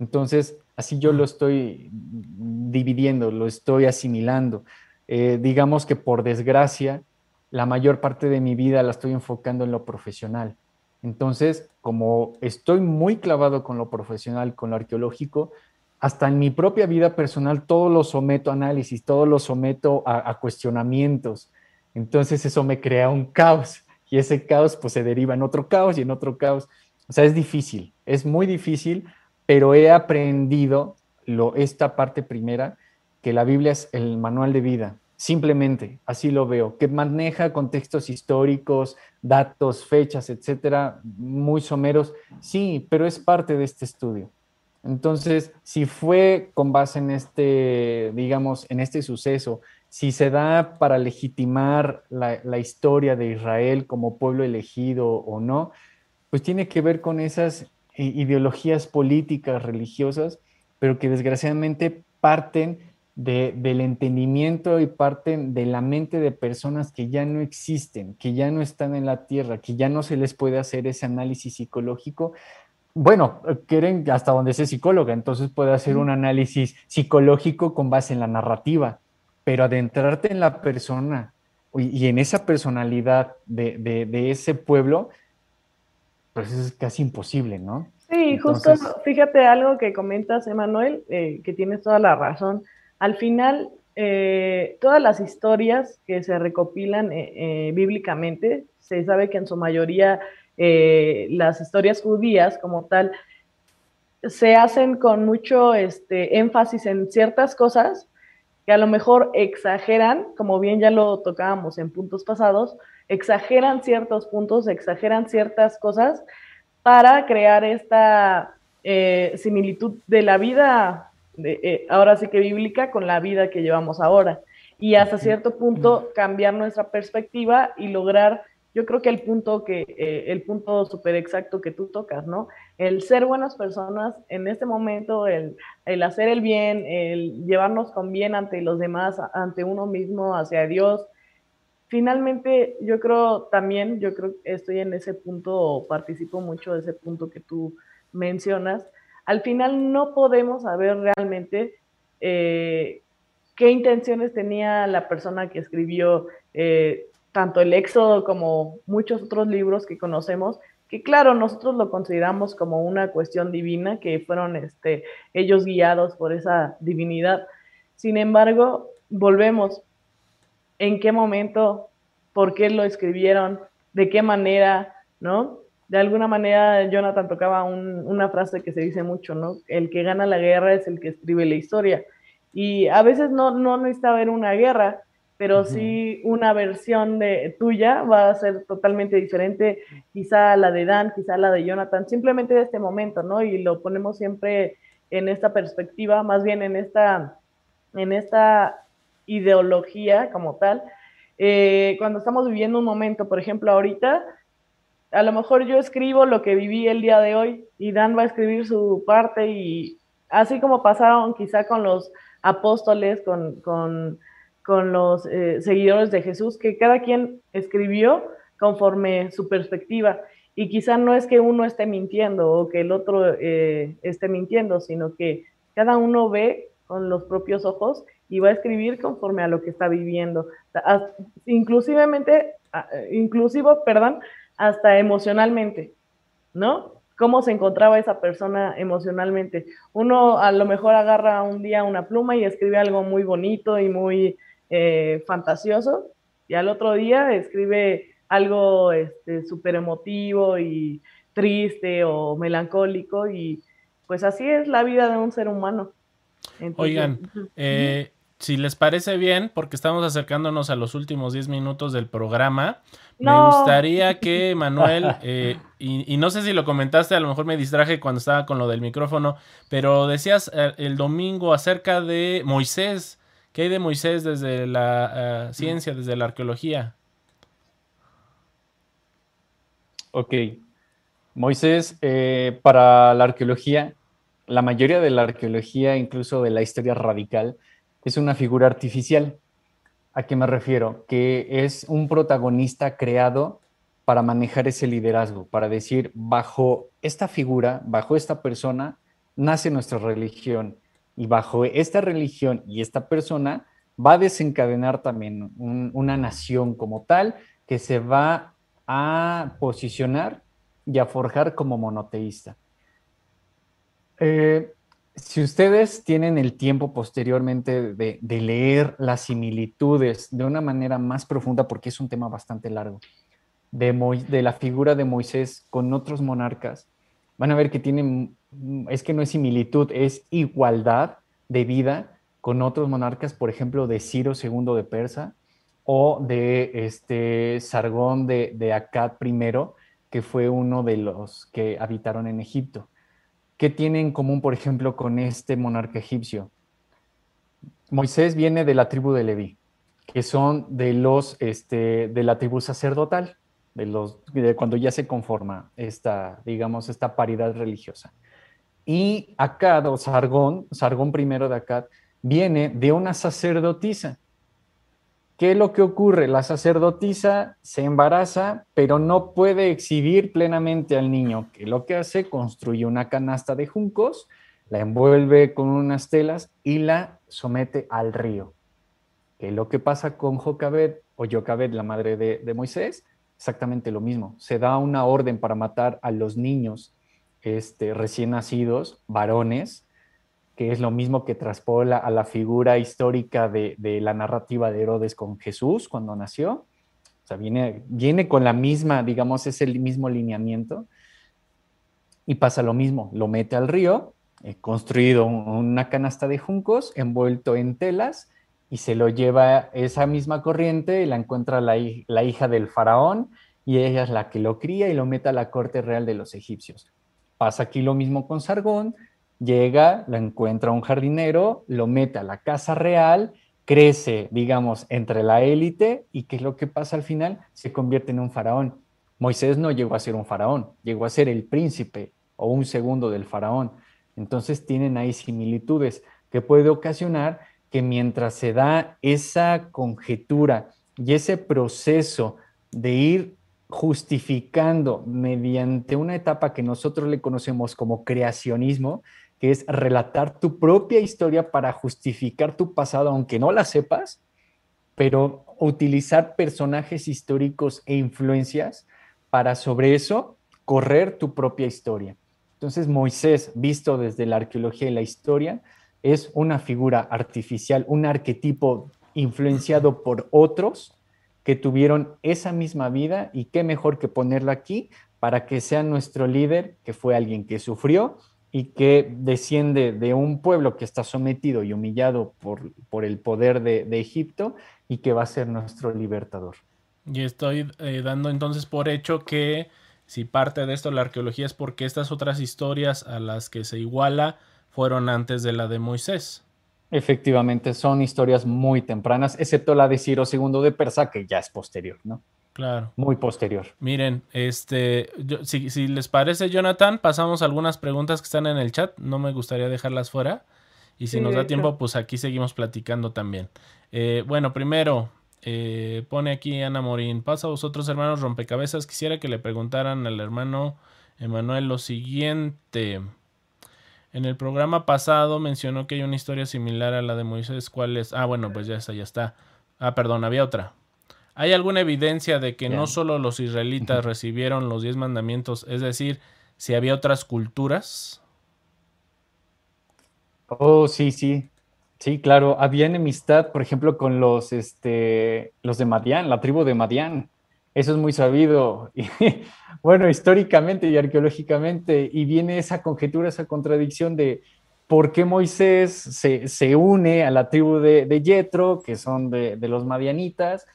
Entonces, así yo lo estoy dividiendo, lo estoy asimilando. Eh, digamos que por desgracia, la mayor parte de mi vida la estoy enfocando en lo profesional. Entonces, como estoy muy clavado con lo profesional, con lo arqueológico, hasta en mi propia vida personal todo lo someto a análisis, todo lo someto a, cuestionamientos. Entonces eso me crea un caos y ese caos pues se deriva en otro caos y en otro caos. O sea, es difícil, es muy difícil, pero he aprendido lo, esta parte primera, que la Biblia es el manual de vida, simplemente, así lo veo, que maneja contextos históricos, datos, fechas, etcétera, muy someros, sí, pero es parte de este estudio. Entonces, si fue con base en este, digamos, en este suceso, si se da para legitimar la, historia de Israel como pueblo elegido o no, pues tiene que ver con esas ideologías políticas, religiosas, pero que desgraciadamente parten del entendimiento y parten de la mente de personas que ya no existen, que ya no están en la tierra, que ya no se les puede hacer ese análisis psicológico bueno, quieren hasta donde sea psicóloga, entonces puede hacer un análisis psicológico con base en la narrativa, pero adentrarte en la persona y, en esa personalidad de, ese pueblo, pues es casi imposible, ¿no? Sí, justo, fíjate algo que comentas, Emanuel, eh, que tienes toda la razón. Al final, eh, todas las historias que se recopilan eh, bíblicamente, se sabe que en su mayoría eh, las historias judías como tal se hacen con mucho este, énfasis en ciertas cosas que a lo mejor exageran, como bien ya lo tocábamos en puntos pasados, exageran ciertos puntos, exageran ciertas cosas para crear esta eh, similitud de la vida, de, eh, ahora sí que bíblica, con la vida que llevamos ahora. Y hasta cierto punto cambiar nuestra perspectiva y lograr yo creo que el punto que eh, el punto súper exacto que tú tocas, ¿no? El ser buenas personas en este momento, el, el, hacer el bien, el llevarnos con bien ante los demás, ante uno mismo, hacia Dios. Finalmente, yo creo también, yo creo que estoy en ese punto, participo mucho de ese punto que tú mencionas. Al final no podemos saber realmente eh, qué intenciones tenía la persona que escribió eh, tanto el Éxodo como muchos otros libros que conocemos, que claro, nosotros lo consideramos como una cuestión divina, que fueron este, ellos guiados por esa divinidad. Sin embargo, volvemos, ¿en qué momento? ¿Por qué lo escribieron? ¿De qué manera? ¿No? De alguna manera, Jonathan tocaba una frase que se dice mucho, ¿no? El que gana la guerra es el que escribe la historia. Y a veces no, no necesita haber una guerra, pero sí una versión de tuya va a ser totalmente diferente, quizá la de Dan, quizá la de Jonathan, simplemente de este momento, ¿no? Y lo ponemos siempre en esta perspectiva, más bien en esta, en esta ideología como tal. Eh, cuando estamos viviendo un momento, por ejemplo, ahorita, a lo mejor yo escribo lo que viví el día de hoy y Dan va a escribir su parte y así como pasaron quizá con los apóstoles, con, con, con los eh, seguidores de Jesús, que cada quien escribió conforme su perspectiva. Y quizá no es que uno esté mintiendo o que el otro eh, esté mintiendo, sino que cada uno ve con los propios ojos y va a escribir conforme a lo que está viviendo. Inclusivemente, inclusivo, perdón, hasta emocionalmente, ¿no? cómo se encontraba esa persona emocionalmente. Uno a lo mejor agarra un día una pluma y escribe algo muy bonito y muy eh, fantasioso, y al otro día escribe algo súper este, emotivo y triste o melancólico, y pues así es la vida de un ser humano. Oigan, eh, si les parece bien, porque estamos acercándonos a los últimos 10 minutos del programa, me gustaría que Manuel, eh, y, no sé si lo comentaste, a lo mejor me distraje cuando estaba con lo del micrófono, pero decías eh, el domingo acerca de Moisés. ¿Qué hay de Moisés desde la eh, ciencia, desde la arqueología? Ok. Moisés, para la arqueología, la mayoría de la arqueología, incluso de la historia radical, es una figura artificial. ¿A qué me refiero? Que es un protagonista creado para manejar ese liderazgo, para decir, bajo esta figura, bajo esta persona, nace nuestra religión. Y bajo esta religión y esta persona va a desencadenar también una nación como tal que se va a posicionar y a forjar como monoteísta. Eh, si ustedes tienen el tiempo posteriormente de, leer las similitudes de una manera más profunda, porque es un tema bastante largo, de, de la figura de Moisés con otros monarcas, van a ver que tienen, es que no es similitud, es igualdad de vida con otros monarcas, por ejemplo, de Ciro II de Persa o de este Sargón de, de Akkad I, que fue uno de los que habitaron en Egipto. ¿Qué tiene en común, por ejemplo, con este monarca egipcio? Moisés viene de la tribu de Leví, que son de los este, de la tribu sacerdotal, de los de cuando ya se conforma esta, digamos, esta paridad religiosa. Y Akkad o Sargón, Sargón primero de Akkad, viene de una sacerdotisa ¿Qué es lo que ocurre? La sacerdotisa se embaraza, pero no puede exhibir plenamente al niño. ¿Qué es lo que hace? Construye una canasta de juncos, la envuelve con unas telas y la somete al río. ¿Qué es lo que pasa con Jocabed o Jocabed, la madre de, Moisés? Exactamente lo mismo. Se da una orden para matar a los niños este, recién nacidos, varones, que es lo mismo que traspola a la figura histórica de, la narrativa de Herodes con Jesús cuando nació. O sea, viene, con la misma, digamos, es el mismo lineamiento. Y pasa lo mismo, lo mete al río, eh, construido una canasta de juncos, envuelto en telas, y se lo lleva esa misma corriente, y la encuentra la hija del faraón, y ella es la que lo cría y lo mete a la corte real de los egipcios. Pasa aquí lo mismo con Sargón, llega, lo encuentra un jardinero, lo mete a la casa real, crece, digamos, entre la élite y ¿qué es lo que pasa al final? Se convierte en un faraón. Moisés no llegó a ser un faraón, llegó a ser el príncipe o un segundo del faraón. Entonces tienen ahí similitudes que puede ocasionar que mientras se da esa conjetura y ese proceso de ir justificando mediante una etapa que nosotros le conocemos como creacionismo, que es relatar tu propia historia para justificar tu pasado, aunque no la sepas, pero utilizar personajes históricos e influencias para sobre eso correr tu propia historia. Entonces Moisés, visto desde la arqueología y la historia, es una figura artificial, un arquetipo influenciado por otros que tuvieron esa misma vida y qué mejor que ponerla aquí para que sea nuestro líder, que fue alguien que sufrió y que desciende de un pueblo que está sometido y humillado por, por el poder de, Egipto y que va a ser nuestro libertador. Y estoy eh, dando entonces por hecho que si parte de esto la arqueología es porque estas otras historias a las que se iguala fueron antes de la de Moisés. Efectivamente, son historias muy tempranas, excepto la de Ciro II de Persa, que ya es posterior, ¿no? Claro. Muy posterior. Miren, este, si, les parece, Jonathan, pasamos algunas preguntas que están en el chat. No me gustaría dejarlas fuera. Y si nos da tiempo, pues aquí seguimos platicando también. Eh, bueno, primero, eh, pone aquí Ana Morín. Pasa a vosotros, hermanos rompecabezas. Quisiera que le preguntaran al hermano Emanuel lo siguiente. En el programa pasado mencionó que hay una historia similar a la de Moisés. ¿Cuál es? Ah, bueno, pues ya está, ya está. Ah, perdón, había otra. ¿Hay alguna evidencia de que no solo los israelitas recibieron los diez mandamientos? Es decir, si había otras culturas. Oh, sí, sí. Sí, claro. Había enemistad, por ejemplo, con los, este, los de Madián, la tribu de Madián. Eso es muy sabido. bueno, históricamente y arqueológicamente. Y viene esa conjetura, esa contradicción de por qué Moisés se, une a la tribu de, de Yetro, que son de, los madianitas,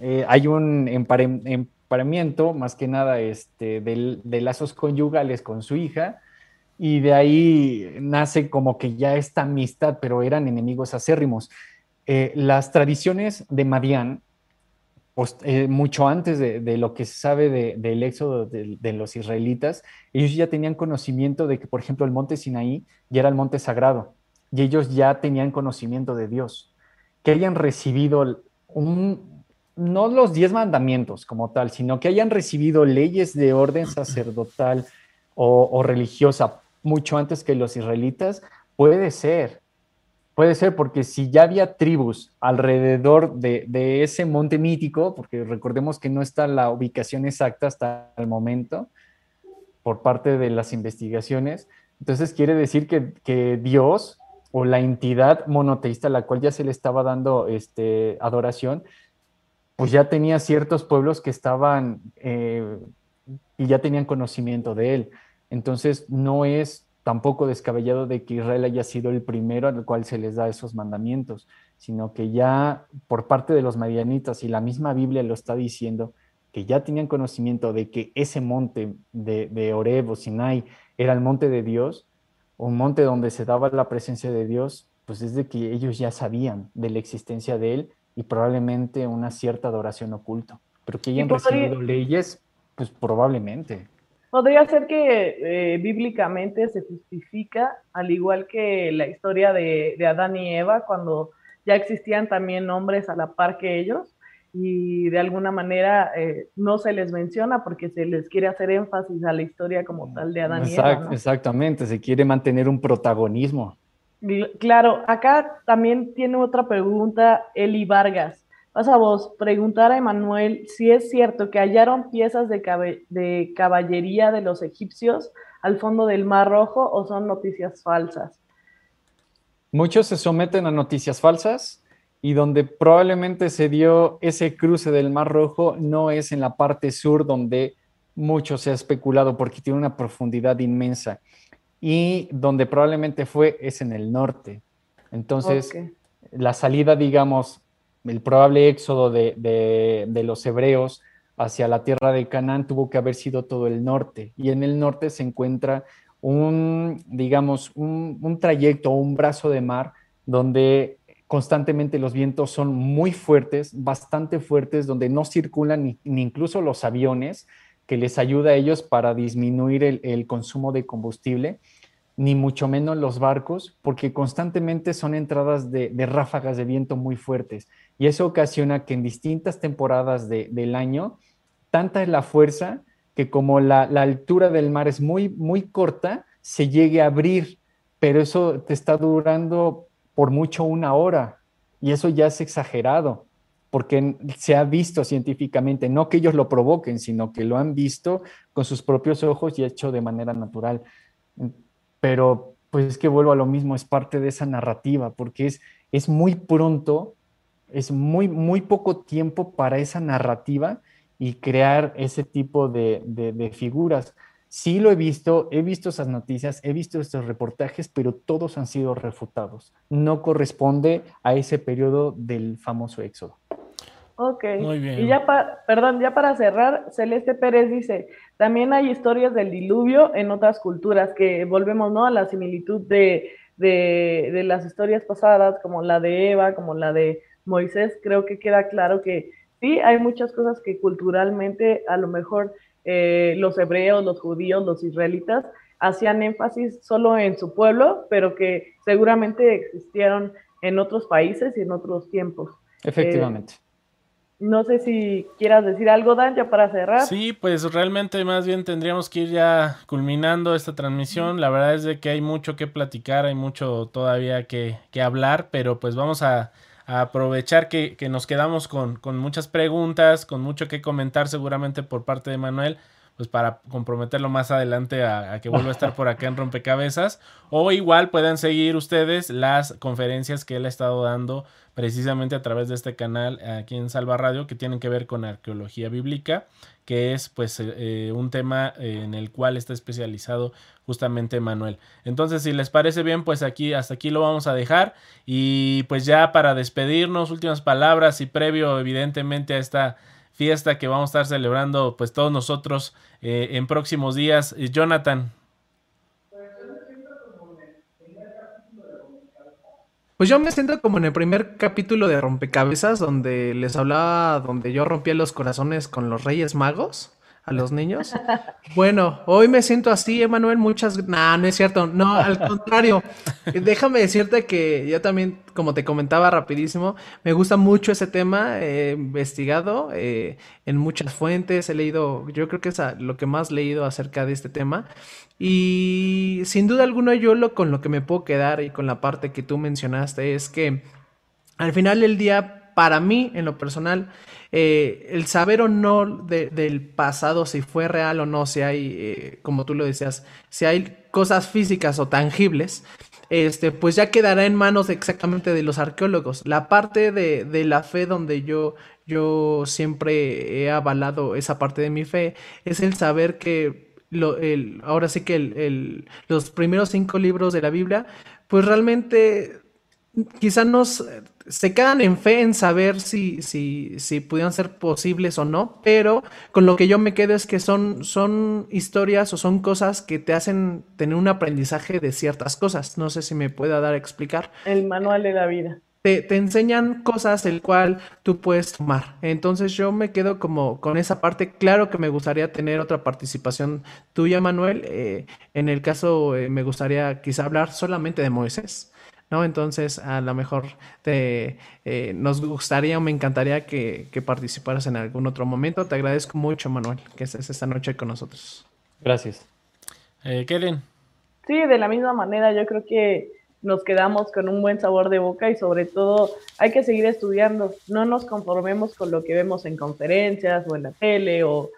eh, hay un emparamiento, más que nada, este, de, lazos conyugales con su hija, y de ahí nace como que ya esta amistad, pero eran enemigos acérrimos. Eh, las tradiciones de Madián, pues, eh, mucho antes de, lo que se sabe del éxodo de, los israelitas, ellos ya tenían conocimiento de que, por ejemplo, el monte Sinaí ya era el monte sagrado, y ellos ya tenían conocimiento de Dios. Que hayan recibido no los diez mandamientos como tal, sino que hayan recibido leyes de orden sacerdotal o, religiosa mucho antes que los israelitas, puede ser. Puede ser porque si ya había tribus alrededor de, ese monte mítico, porque recordemos que no está la ubicación exacta hasta el momento por parte de las investigaciones, entonces quiere decir que, que Dios o la entidad monoteísta a la cual ya se le estaba dando este, adoración, pues ya tenía ciertos pueblos que estaban eh, y ya tenían conocimiento de él. Entonces no es tampoco descabellado de que Israel haya sido el primero al cual se les da esos mandamientos, sino que ya por parte de los marianitas y la misma Biblia lo está diciendo, que ya tenían conocimiento de que ese monte de, de Oreb o Sinai era el monte de Dios, un monte donde se daba la presencia de Dios, pues es de que ellos ya sabían de la existencia de él y probablemente una cierta adoración oculta. Pero que hayan recibido leyes, pues probablemente. Podría ser que eh, bíblicamente se justifica, al igual que la historia de, Adán y Eva, cuando ya existían también hombres a la par que ellos, y de alguna manera eh, no se les menciona porque se les quiere hacer énfasis a la historia como tal de Adán y Eva. Exactamente, se quiere mantener un protagonismo. Claro, acá también tiene otra pregunta Eli Vargas. Vas a vos preguntar a Emanuel si es cierto que hallaron piezas de, de caballería de los egipcios al fondo del Mar Rojo o son noticias falsas. Muchos se someten a noticias falsas y donde probablemente se dio ese cruce del Mar Rojo no es en la parte sur donde mucho se ha especulado porque tiene una profundidad inmensa y donde probablemente fue es en el norte. Entonces, la salida, digamos, el probable éxodo de, los hebreos hacia la tierra de Canaán tuvo que haber sido todo el norte. Y en el norte se encuentra un, digamos, un, trayecto, un brazo de mar donde constantemente los vientos son muy fuertes, bastante fuertes, donde no circulan ni, incluso los aviones, que les ayuda a ellos para disminuir el consumo de combustible ni mucho menos los barcos, porque constantemente son entradas de, ráfagas de viento muy fuertes. Y eso ocasiona que en distintas temporadas del año, tanta es la fuerza que como la, altura del mar es muy, muy corta, se llegue a abrir pero eso te está durando por mucho una hora y eso ya es exagerado porque se ha visto científicamente, no que ellos lo provoquen, sino que lo han visto con sus propios ojos y hecho de manera natural. Pero pues es que vuelvo a lo mismo, es parte de esa narrativa, porque es, es muy pronto, es muy, muy poco tiempo para esa narrativa y crear ese tipo de, de figuras. Sí lo he visto, he visto esas noticias, he visto estos reportajes, pero todos han sido refutados. No corresponde a ese periodo del famoso éxodo. Ok. Muy bien. Y ya para, perdón, ya para cerrar, Celeste Pérez dice, también hay historias del diluvio en otras culturas, que volvemos, ¿no? A la similitud de, de, de las historias pasadas, como la de Eva, como la de Moisés, creo que queda claro que sí, hay muchas cosas que culturalmente a lo mejor eh, los hebreos, los judíos, los israelitas, hacían énfasis solo en su pueblo, pero que seguramente existieron en otros países y en otros tiempos. Efectivamente. Eh, no sé si quieras decir algo, Dan, ya para cerrar. Sí, pues realmente más bien tendríamos que ir ya culminando esta transmisión. La verdad es de que hay mucho que platicar, hay mucho todavía que, que hablar, pero pues vamos a, aprovechar que, nos quedamos con, muchas preguntas, con mucho que comentar seguramente por parte de Manuel, pues para comprometerlo más adelante a, que vuelva a estar por acá en Rompecabezas. O igual puedan seguir ustedes las conferencias que él ha estado dando precisamente a través de este canal aquí en Salva Radio que tienen que ver con arqueología bíblica que es pues eh, eh, un tema en el cual está especializado justamente Manuel. Entonces, si les parece bien, pues aquí hasta aquí lo vamos a dejar y pues ya para despedirnos, últimas palabras y previo evidentemente a esta fiesta que vamos a estar celebrando pues todos nosotros eh, en próximos días. Jonathan, Pues yo me siento como en el primer capítulo de Rompecabezas, donde les hablaba, donde yo rompía los corazones con los Reyes Magos a los niños. Bueno, hoy me siento así, Emanuel, muchas... No, no es cierto, no, al contrario. Déjame decirte que yo también, como te comentaba rapidísimo, me gusta mucho ese tema, he investigado eh, en muchas fuentes, he leído, yo creo que es lo que más he leído acerca de este tema. Y sin duda alguna yo lo con lo que me puedo quedar y con la parte que tú mencionaste es que al final del día, para mí, en lo personal, eh, el saber o no del pasado, si fue real o no, si hay, eh, como tú lo decías, si hay cosas físicas o tangibles, este, pues ya quedará en manos exactamente de los arqueólogos. La parte de, de la fe donde yo, yo siempre he avalado esa parte de mi fe es el saber que el, ahora sí que el, los primeros cinco libros de la Biblia, pues realmente quizá nos se quedan en fe en saber si, si, si pudieran ser posibles o no, pero con lo que yo me quedo es que son, son historias o son cosas que te hacen tener un aprendizaje de ciertas cosas. No sé si me pueda dar a explicar. El manual de la vida te, enseñan cosas el cual tú puedes tomar. Entonces yo me quedo como con esa parte. Claro que me gustaría tener otra participación tuya, Manuel. Eh, en el caso eh, me gustaría quizá hablar solamente de Moisés. ¿No? Entonces, a lo mejor te, eh, nos gustaría o me encantaría que, que, participaras en algún otro momento. Te agradezco mucho, Manuel, que estés esta noche con nosotros. Gracias. Eh, Kellen. Sí, de la misma manera, yo creo que nos quedamos con un buen sabor de boca y sobre todo hay que seguir estudiando, no nos conformemos con lo que vemos en conferencias o en la tele o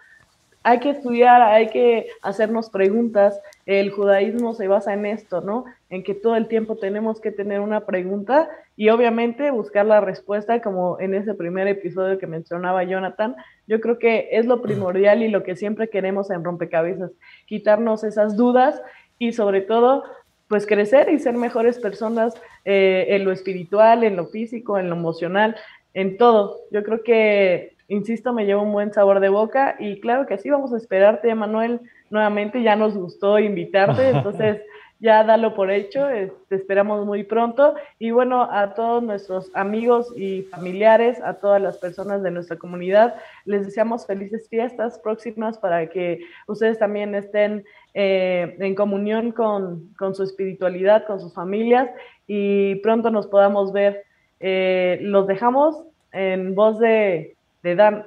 hay que estudiar, hay que hacernos preguntas. El judaísmo se basa en esto, ¿no? En que todo el tiempo tenemos que tener una pregunta y obviamente buscar la respuesta, como en ese primer episodio que mencionaba Jonathan. Yo creo que es lo primordial y lo que siempre queremos en rompecabezas, quitarnos esas dudas y sobre todo pues crecer y ser mejores personas eh, en lo espiritual, en lo físico, en lo emocional, en todo. Yo creo que, insisto, me lleva un buen sabor de boca y claro que sí, vamos a esperarte, Manuel, nuevamente. Ya nos gustó invitarte, entonces ya dalo por hecho, te esperamos muy pronto. Y bueno, a todos nuestros amigos y familiares, a todas las personas de nuestra comunidad, les deseamos felices fiestas próximas para que ustedes también estén eh, en comunión con, su espiritualidad, con sus familias y pronto nos podamos ver. Eh, los dejamos en voz de, de Dan.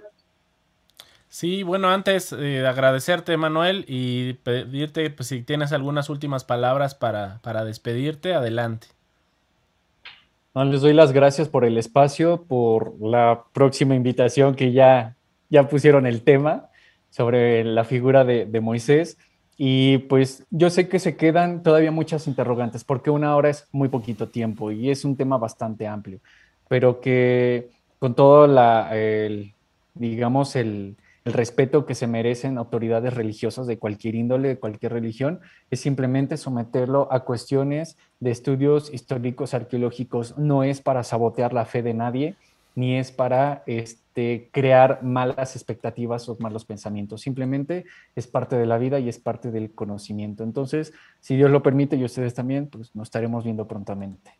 Sí, bueno, antes eh, de agradecerte, Manuel, y pedirte pues, si tienes algunas últimas palabras para, para despedirte, adelante. No, les doy las gracias por el espacio, por la próxima invitación que ya, ya pusieron el tema sobre la figura de, de Moisés. Y pues yo sé que se quedan todavía muchas interrogantes, porque una hora es muy poquito tiempo y es un tema bastante amplio, pero que con todo la, el, digamos, el, el respeto que se merecen autoridades religiosas de cualquier índole, de cualquier religión, es simplemente someterlo a cuestiones de estudios históricos, arqueológicos. No es para sabotear la fe de nadie, ni es para este, crear malas expectativas o malos pensamientos. Simplemente es parte de la vida y es parte del conocimiento. Entonces, si Dios lo permite y ustedes también, pues nos estaremos viendo prontamente.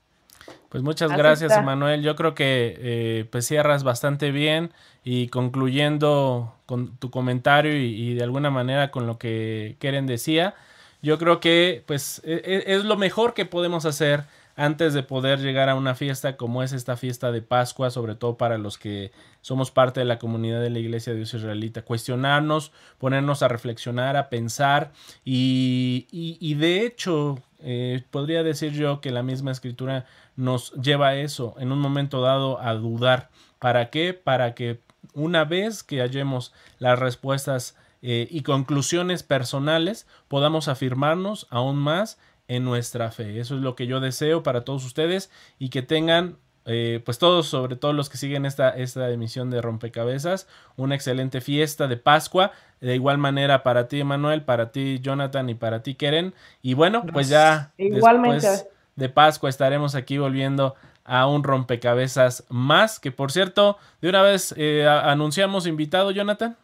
Pues muchas gracias, Emanuel. Yo creo que eh, pues cierras bastante bien y concluyendo con tu comentario y, de alguna manera con lo que Keren decía, yo creo que pues e, e, es, lo mejor que podemos hacer antes de poder llegar a una fiesta como es esta fiesta de Pascua, sobre todo para los que somos parte de la comunidad de la Iglesia de Dios Israelita, cuestionarnos, ponernos a reflexionar, a pensar y, y, de hecho eh, podría decir yo que la misma escritura nos lleva a eso, en un momento dado, a dudar. ¿Para qué? Para que una vez que hallemos las respuestas eh, y conclusiones personales, podamos afirmarnos aún más en nuestra fe. Eso es lo que yo deseo para todos ustedes y que tengan, eh, pues todos, sobre todo los que siguen esta, esta emisión de Rompecabezas, una excelente fiesta de Pascua. De igual manera para ti, Emanuel, para ti, Jonathan, y para ti, Keren. Y bueno, pues ya. Igualmente de Pascua estaremos aquí volviendo a un rompecabezas más, que por cierto, de una vez eh, anunciamos invitado, Jonathan.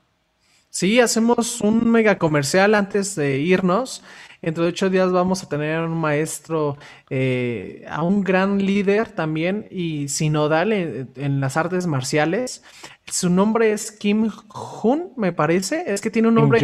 Sí, hacemos un mega comercial antes de irnos. Entre ocho días vamos a tener un maestro, eh, a un gran líder también y sinodal en, las artes marciales. Su nombre es Kim Jun, me parece. Es que tiene un nombre.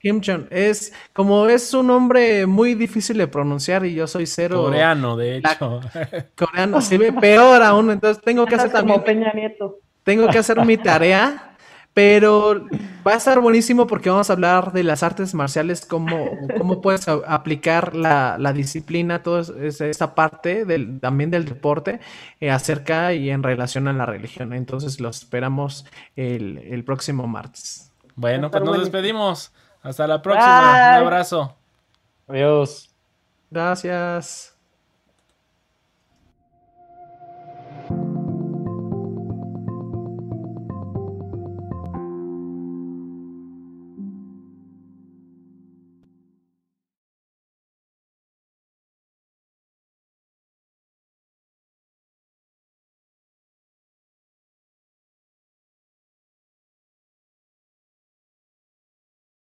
Kim Jong. Es como es un nombre muy difícil de pronunciar y yo soy cero. Coreano, de hecho. coreano, se ve peor aún. Entonces tengo que hacer también. Peña Nieto. Tengo que hacer mi tarea. Pero va a estar buenísimo porque vamos a hablar de las artes marciales, cómo, cómo puedes aplicar la, la disciplina, toda esta parte del, también del deporte eh, acerca y en relación a la religión. Entonces los esperamos el, el próximo martes. Bueno, pues nos despedimos. Hasta la próxima. Un abrazo. Adiós. Gracias.